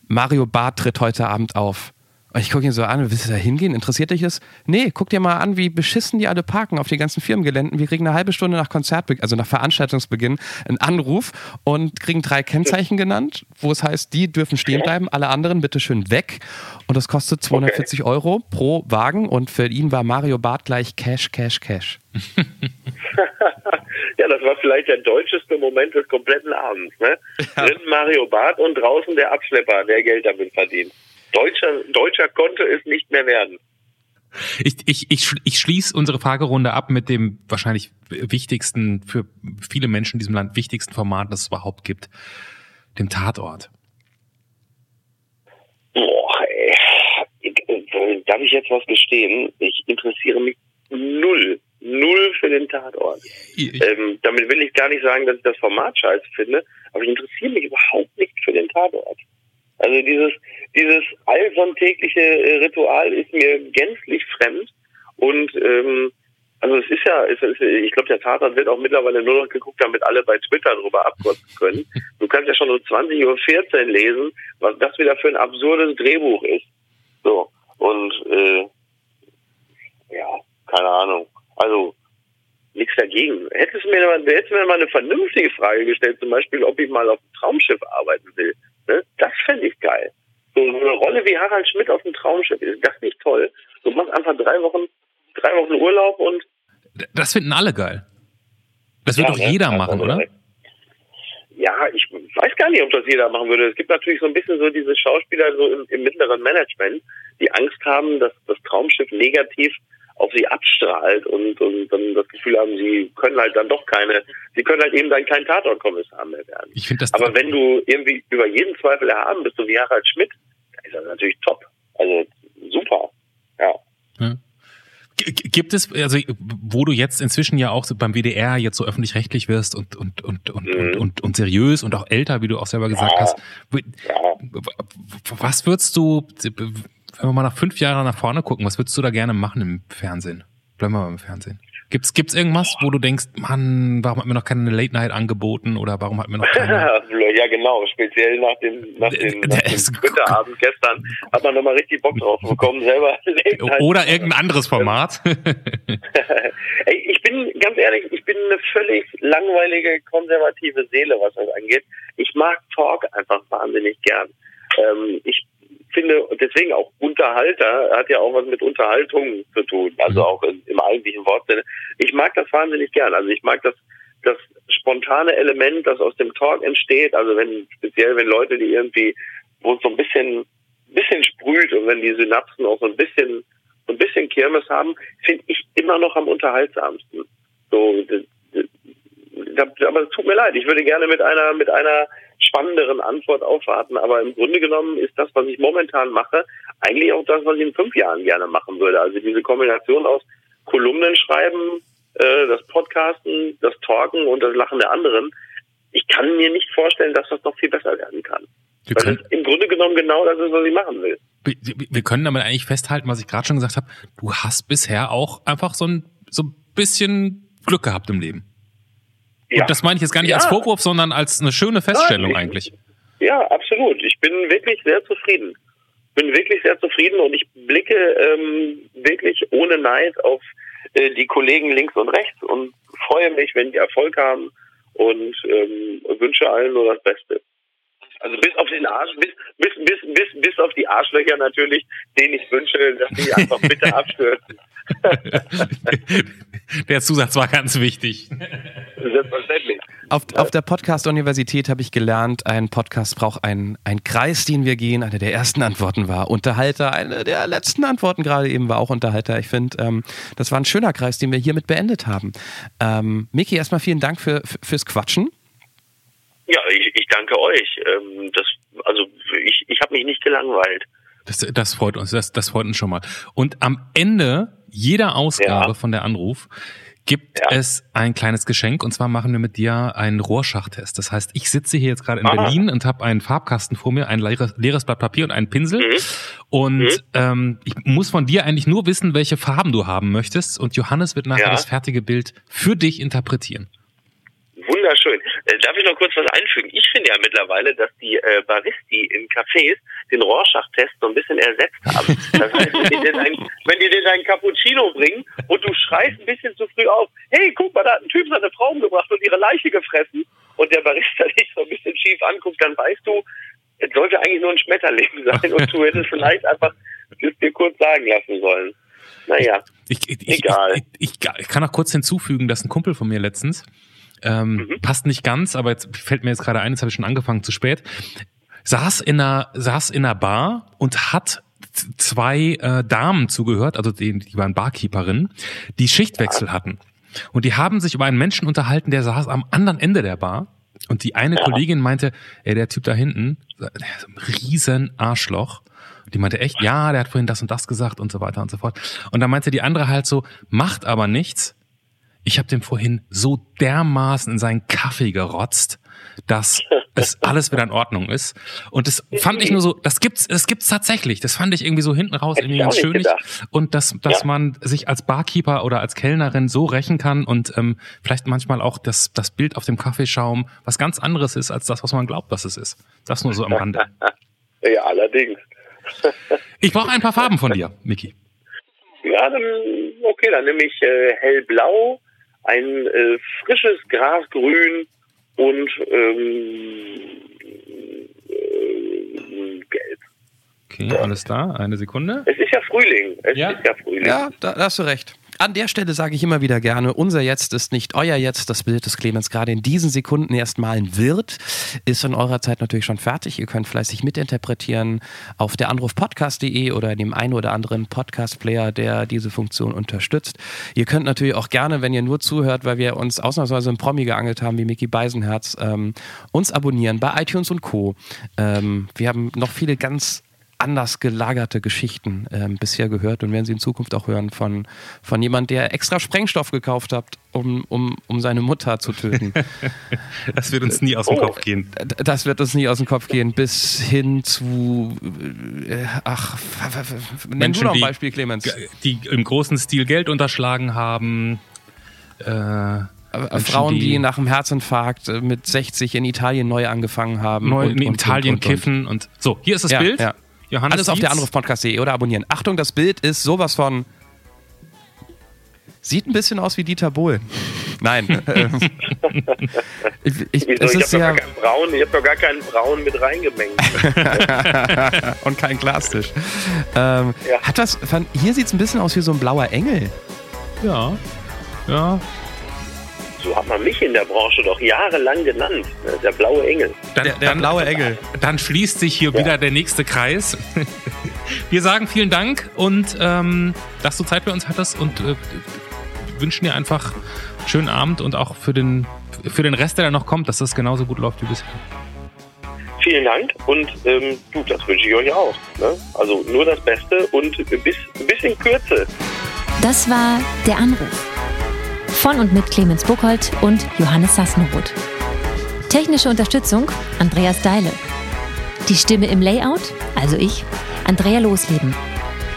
Mario Barth tritt heute Abend auf. Und ich gucke ihn so an, willst du da hingehen? Interessiert dich das? Nee, guck dir mal an, wie beschissen die alle parken auf den ganzen Firmengeländen. Wir kriegen eine halbe Stunde nach Konzertbeginn, also nach Veranstaltungsbeginn, einen Anruf und kriegen drei Kennzeichen genannt, wo es heißt, die dürfen stehen bleiben, alle anderen bitte schön weg. Und das kostet 240 Euro pro Wagen und für ihn war Mario Barth gleich Cash, Cash, Cash. Ja, das war vielleicht der deutscheste Moment des kompletten Abends. Ne? Drin Mario Barth und draußen der Abschlepper, der Geld damit verdient. Deutscher, Deutscher konnte es nicht mehr werden. Ich, ich, ich, ich schließe unsere Fragerunde ab mit dem wahrscheinlich wichtigsten, für viele Menschen in diesem Land wichtigsten Format, das es überhaupt gibt, dem Tatort. Boah, ey. Äh, darf ich jetzt was gestehen? Ich interessiere mich null, null für den Tatort. Ähm, damit will ich gar nicht sagen, dass ich das Format scheiße finde, aber ich interessiere mich überhaupt nicht für den Tatort. Also dieses, dieses allsonntägliche äh, Ritual ist mir gänzlich fremd und ähm, also es ist ja, es ist, ich glaube, der Tatort wird auch mittlerweile nur noch geguckt, damit alle bei Twitter drüber abkotzen können. Du kannst ja schon um 20.14 Uhr lesen, was das wieder für ein absurdes Drehbuch ist. So. Und äh, ja, keine Ahnung. Also nichts dagegen. Hättest du mir mal, hättest mir mal eine vernünftige Frage gestellt, zum Beispiel, ob ich mal auf einem Traumschiff arbeiten will. Ne? Das fände ich geil. So eine Rolle wie Harald Schmidt auf dem Traumschiff, ist das nicht toll? Du machst einfach drei Wochen, drei Wochen Urlaub und das finden alle geil. Das wird Ja, doch ne? jeder machen, oder? Ja, ich weiß gar nicht, ob das jeder machen würde. Es gibt natürlich so ein bisschen so diese Schauspieler so im, im mittleren Management, die Angst haben, dass das Traumschiff negativ auf sie abstrahlt und, und dann das Gefühl haben, sie können halt dann doch keine, sie können halt eben dann kein Tatortkommissar mehr werden. Ich finde das. Aber wenn du irgendwie über jeden Zweifel erhaben bist, so wie Harald Schmidt, dann ist das natürlich top. Also super. Ja. Ja. Gibt es, also wo du jetzt inzwischen ja auch beim WDR jetzt so öffentlich-rechtlich wirst und und und und, und, Mhm. und und seriös und auch älter, wie du auch selber gesagt Ja. hast, was würdest du, wenn wir mal nach fünf Jahren nach vorne gucken, was würdest du da gerne machen im Fernsehen? Bleiben wir mal im Fernsehen. Gibt's gibt's irgendwas, wo du denkst, Mann, warum hat mir noch keine Late Night angeboten oder warum hat mir noch keine ja, genau. Speziell nach dem, nach dem, nach dem Twitter-Abend gestern hat man nochmal richtig Bock drauf bekommen, selber. oder irgendein anderes Format? Ey, ich bin ganz ehrlich, ich bin eine völlig langweilige, konservative Seele, was das angeht. Ich mag Talk einfach wahnsinnig gern. Ähm, ich finde, und deswegen auch Unterhalter hat ja auch was mit Unterhaltung zu tun, also auch im, im eigentlichen Wortsinne. Ich mag das wahnsinnig gern. Also ich mag das, das spontane Element, das aus dem Talk entsteht. Also wenn, speziell wenn Leute, die irgendwie, wo es so ein bisschen, bisschen sprüht und wenn die Synapsen auch so ein bisschen, so ein bisschen Kirmes haben, finde ich immer noch am unterhaltsamsten. So, aber es tut mir leid. Ich würde gerne mit einer, mit einer spannenderen Antwort aufwarten. Aber im Grunde genommen ist das, was ich momentan mache, eigentlich auch das, was ich in fünf Jahren gerne machen würde. Also diese Kombination aus Kolumnen schreiben, äh, das Podcasten, das Talken und das Lachen der anderen. Ich kann mir nicht vorstellen, dass das noch viel besser werden kann. Wir Weil können, es im Grunde genommen genau das ist, was ich machen will. wir- wir können damit eigentlich festhalten, was ich gerade schon gesagt habe. Du hast bisher auch einfach so ein, so ein bisschen Glück gehabt im Leben. Ja. Und das meine ich jetzt gar nicht Ja. als Vorwurf, sondern als eine schöne Feststellung Nein, ich- eigentlich. Ja, absolut. Ich bin wirklich sehr zufrieden. Bin wirklich sehr zufrieden und ich blicke ähm, wirklich ohne Neid auf äh, die Kollegen links und rechts und freue mich, wenn die Erfolg haben und ähm, wünsche allen nur das Beste. Also bis auf den Arsch, bis, bis, bis, bis, bis auf die Arschlöcher natürlich, denen ich wünsche, dass die einfach bitte abstürzen. Der Zusatz war ganz wichtig. Selbstverständlich. Auf, auf der Podcast-Universität habe ich gelernt, ein Podcast braucht einen, einen Kreis, den wir gehen. Eine der ersten Antworten war Unterhalter. Eine der letzten Antworten gerade eben war auch Unterhalter. Ich finde, ähm, das war ein schöner Kreis, den wir hiermit beendet haben. Ähm, Miki, erstmal vielen Dank für, für, fürs Quatschen. Ja, ich, ich danke euch. Ähm, das, also ich, ich habe mich nicht gelangweilt. Das, das freut uns, das, das freut uns schon mal. Und am Ende jeder Ausgabe Ja. von der Anruf gibt Ja. es ein kleines Geschenk und zwar machen wir mit dir einen Rohrschachtest. Das heißt, ich sitze hier jetzt gerade in Aha. Berlin und habe einen Farbkasten vor mir, ein leeres, leeres Blatt Papier und einen Pinsel. Mhm. Und Mhm. ähm, ich muss von dir eigentlich nur wissen, welche Farben du haben möchtest. Und Johannes wird nachher Ja. das fertige Bild für dich interpretieren. Wunderschön. Äh, darf ich noch kurz was einfügen? Ich finde ja mittlerweile, dass die äh, Baristi in Cafés den Rorschach-Test so ein bisschen ersetzt haben. Das heißt, wenn die, dir dein, wenn die dir deinen Cappuccino bringen und du schreist ein bisschen zu früh auf, hey, guck mal, da hat ein Typ seine Frau umgebracht und ihre Leiche gefressen und der Barista dich so ein bisschen schief anguckt, dann weißt du, es sollte eigentlich nur ein Schmetterling sein und du hättest vielleicht einfach es dir kurz sagen lassen sollen. Naja, Ich, ich, Egal. Ich, ich, ich kann noch kurz hinzufügen, dass ein Kumpel von mir letztens, ähm, Mhm. passt nicht ganz, aber jetzt fällt mir jetzt gerade ein, jetzt habe ich schon angefangen zu spät, saß in einer, saß in einer Bar und hat zwei äh, Damen zugehört, also die, die waren Barkeeperinnen, die Schichtwechsel hatten. Und die haben sich über einen Menschen unterhalten, der saß am anderen Ende der Bar. Und die eine Kollegin meinte, ey, der Typ da hinten, der ist ein riesen Arschloch. Und die meinte echt, ja, der hat vorhin das und das gesagt und so weiter und so fort. Und dann meinte die andere halt so, macht aber nichts. Ich habe dem vorhin so dermaßen in seinen Kaffee gerotzt, dass es alles wieder in Ordnung ist. Und das fand ich nur so, das gibt's, das gibt's tatsächlich. Das fand ich irgendwie so hinten raus irgendwie ganz schön. Und dass, dass Ja. man sich als Barkeeper oder als Kellnerin so rächen kann und ähm, vielleicht manchmal auch das, das Bild auf dem Kaffeeschaum was ganz anderes ist als das, was man glaubt, dass es ist. Das nur so am Rande. ja, allerdings. Ich brauche ein paar Farben von dir, Miki. Ja, dann, okay, dann nehme ich äh, hellblau, ein äh, frisches Grasgrün und ähm, äh, gelb. Okay, alles da. Eine Sekunde. Es ist ja Frühling. Es Ja. ist ja Frühling. Ja, da, da hast du recht. An der Stelle sage ich immer wieder gerne, unser Jetzt ist nicht euer Jetzt. Das Bild, das Clemens gerade in diesen Sekunden erst malen wird, ist in eurer Zeit natürlich schon fertig. Ihr könnt fleißig mitinterpretieren auf der Anrufpodcast.de oder dem einen oder anderen Podcast-Player, der diese Funktion unterstützt. Ihr könnt natürlich auch gerne, wenn ihr nur zuhört, weil wir uns ausnahmsweise im Promi geangelt haben, wie Mickey Beisenherz, ähm, uns abonnieren bei iTunes und Co. Ähm, wir haben noch viele ganz anders gelagerte Geschichten ähm, bisher gehört und werden sie in Zukunft auch hören von, von jemand, der extra Sprengstoff gekauft hat, um, um, um seine Mutter zu töten. Das wird uns nie aus dem Oh. Kopf gehen. Das wird uns nie aus dem Kopf gehen, bis hin zu äh, ach, nenn du noch ein Beispiel, Clemens. Die im großen Stil Geld unterschlagen haben. Äh, Menschen, Frauen, die, die- nach einem Herzinfarkt äh, mit 60 in Italien neu angefangen haben. neu und- in und- Italien und. kiffen und so, hier ist das Ja, Bild. ja. Johannes Alles auf der Dietz. Anrufpodcast.de oder abonnieren. Achtung, das Bild ist sowas von. Sieht ein bisschen aus wie Dieter Bohlen. Nein. ich, ich, Wieso? es Ich ist habe doch, gar sehr. keinen Braun- ich doch gar keinen Braun mit reingemengt. und kein Glastisch. Ähm, Ja. Hat das. Fand, hier sieht es ein bisschen aus wie so ein blauer Engel. Ja. Ja. So hat man mich in der Branche doch jahrelang genannt. ne? Der blaue Engel. Dann, Der, der dann, blaue Engel. dann schließt sich hier wieder der nächste Kreis. Wir sagen vielen Dank und ähm, dass du Zeit für uns hattest und äh, wünschen dir einfach einen schönen Abend und auch für den, für den Rest, der da noch kommt, dass das genauso gut läuft wie bisher. Vielen Dank und ähm, du, das wünsche ich euch auch. Ne? Also nur das Beste und bis, bis in Kürze. Das war der Anruf. Von und mit Clemens Buchholz und Johannes Sassenroth. Technische Unterstützung Andreas Deile. Die Stimme im Layout, also ich, Andrea Losleben.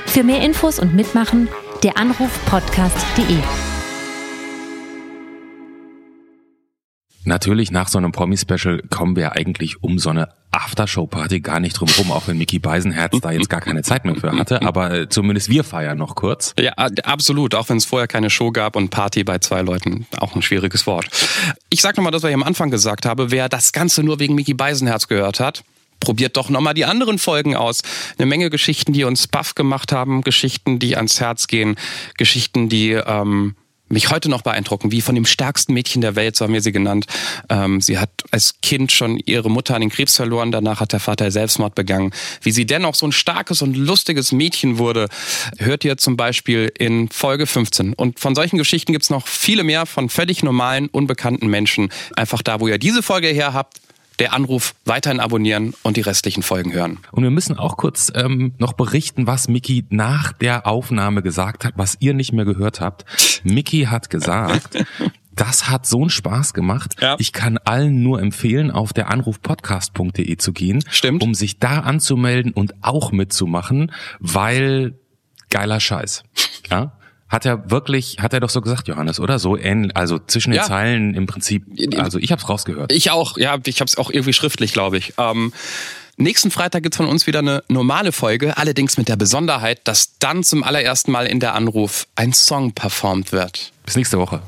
Für mehr Infos und Mitmachen der Anruf podcast.de. Natürlich, nach so einem Promi-Special kommen wir eigentlich um so eine Aftershow-Party gar nicht drum rum, auch wenn Mickey Beisenherz da jetzt gar keine Zeit mehr für hatte. Aber äh, zumindest wir feiern noch kurz. Ja, absolut. Auch wenn es vorher keine Show gab und Party bei zwei Leuten. Auch ein schwieriges Wort. Ich sag nochmal das, was ich am Anfang gesagt habe. Wer das Ganze nur wegen Mickey Beisenherz gehört hat, probiert doch nochmal die anderen Folgen aus. Eine Menge Geschichten, die uns baff gemacht haben, Geschichten, die ans Herz gehen, Geschichten, die ähm, mich heute noch beeindrucken, wie von dem stärksten Mädchen der Welt, so haben wir sie genannt. Ähm, sie hat als Kind schon ihre Mutter an den Krebs verloren, danach hat der Vater Selbstmord begangen. Wie sie dennoch so ein starkes und lustiges Mädchen wurde, hört ihr zum Beispiel in Folge 15. Und von solchen Geschichten gibt's noch viele mehr von völlig normalen, unbekannten Menschen. Einfach da, wo ihr diese Folge her habt, der Anruf weiterhin abonnieren und die restlichen Folgen hören. Und wir müssen auch kurz ähm, noch berichten, was Mickey nach der Aufnahme gesagt hat, was ihr nicht mehr gehört habt. Mickey hat gesagt, das hat so einen Spaß gemacht. Ja. Ich kann allen nur empfehlen, auf der anrufpodcast.de zu gehen, Stimmt. um sich da anzumelden und auch mitzumachen, weil geiler Scheiß. Ja? Hat er wirklich, hat er doch so gesagt, Johannes, oder? So ähnlich, also zwischen den ja. Zeilen im Prinzip, also ich hab's rausgehört. Ich auch, ja, ich hab's auch irgendwie schriftlich, glaube ich. Ähm, nächsten Freitag gibt's von uns wieder eine normale Folge, allerdings mit der Besonderheit, dass dann zum allerersten Mal in der Anruf ein Song performt wird. Bis nächste Woche.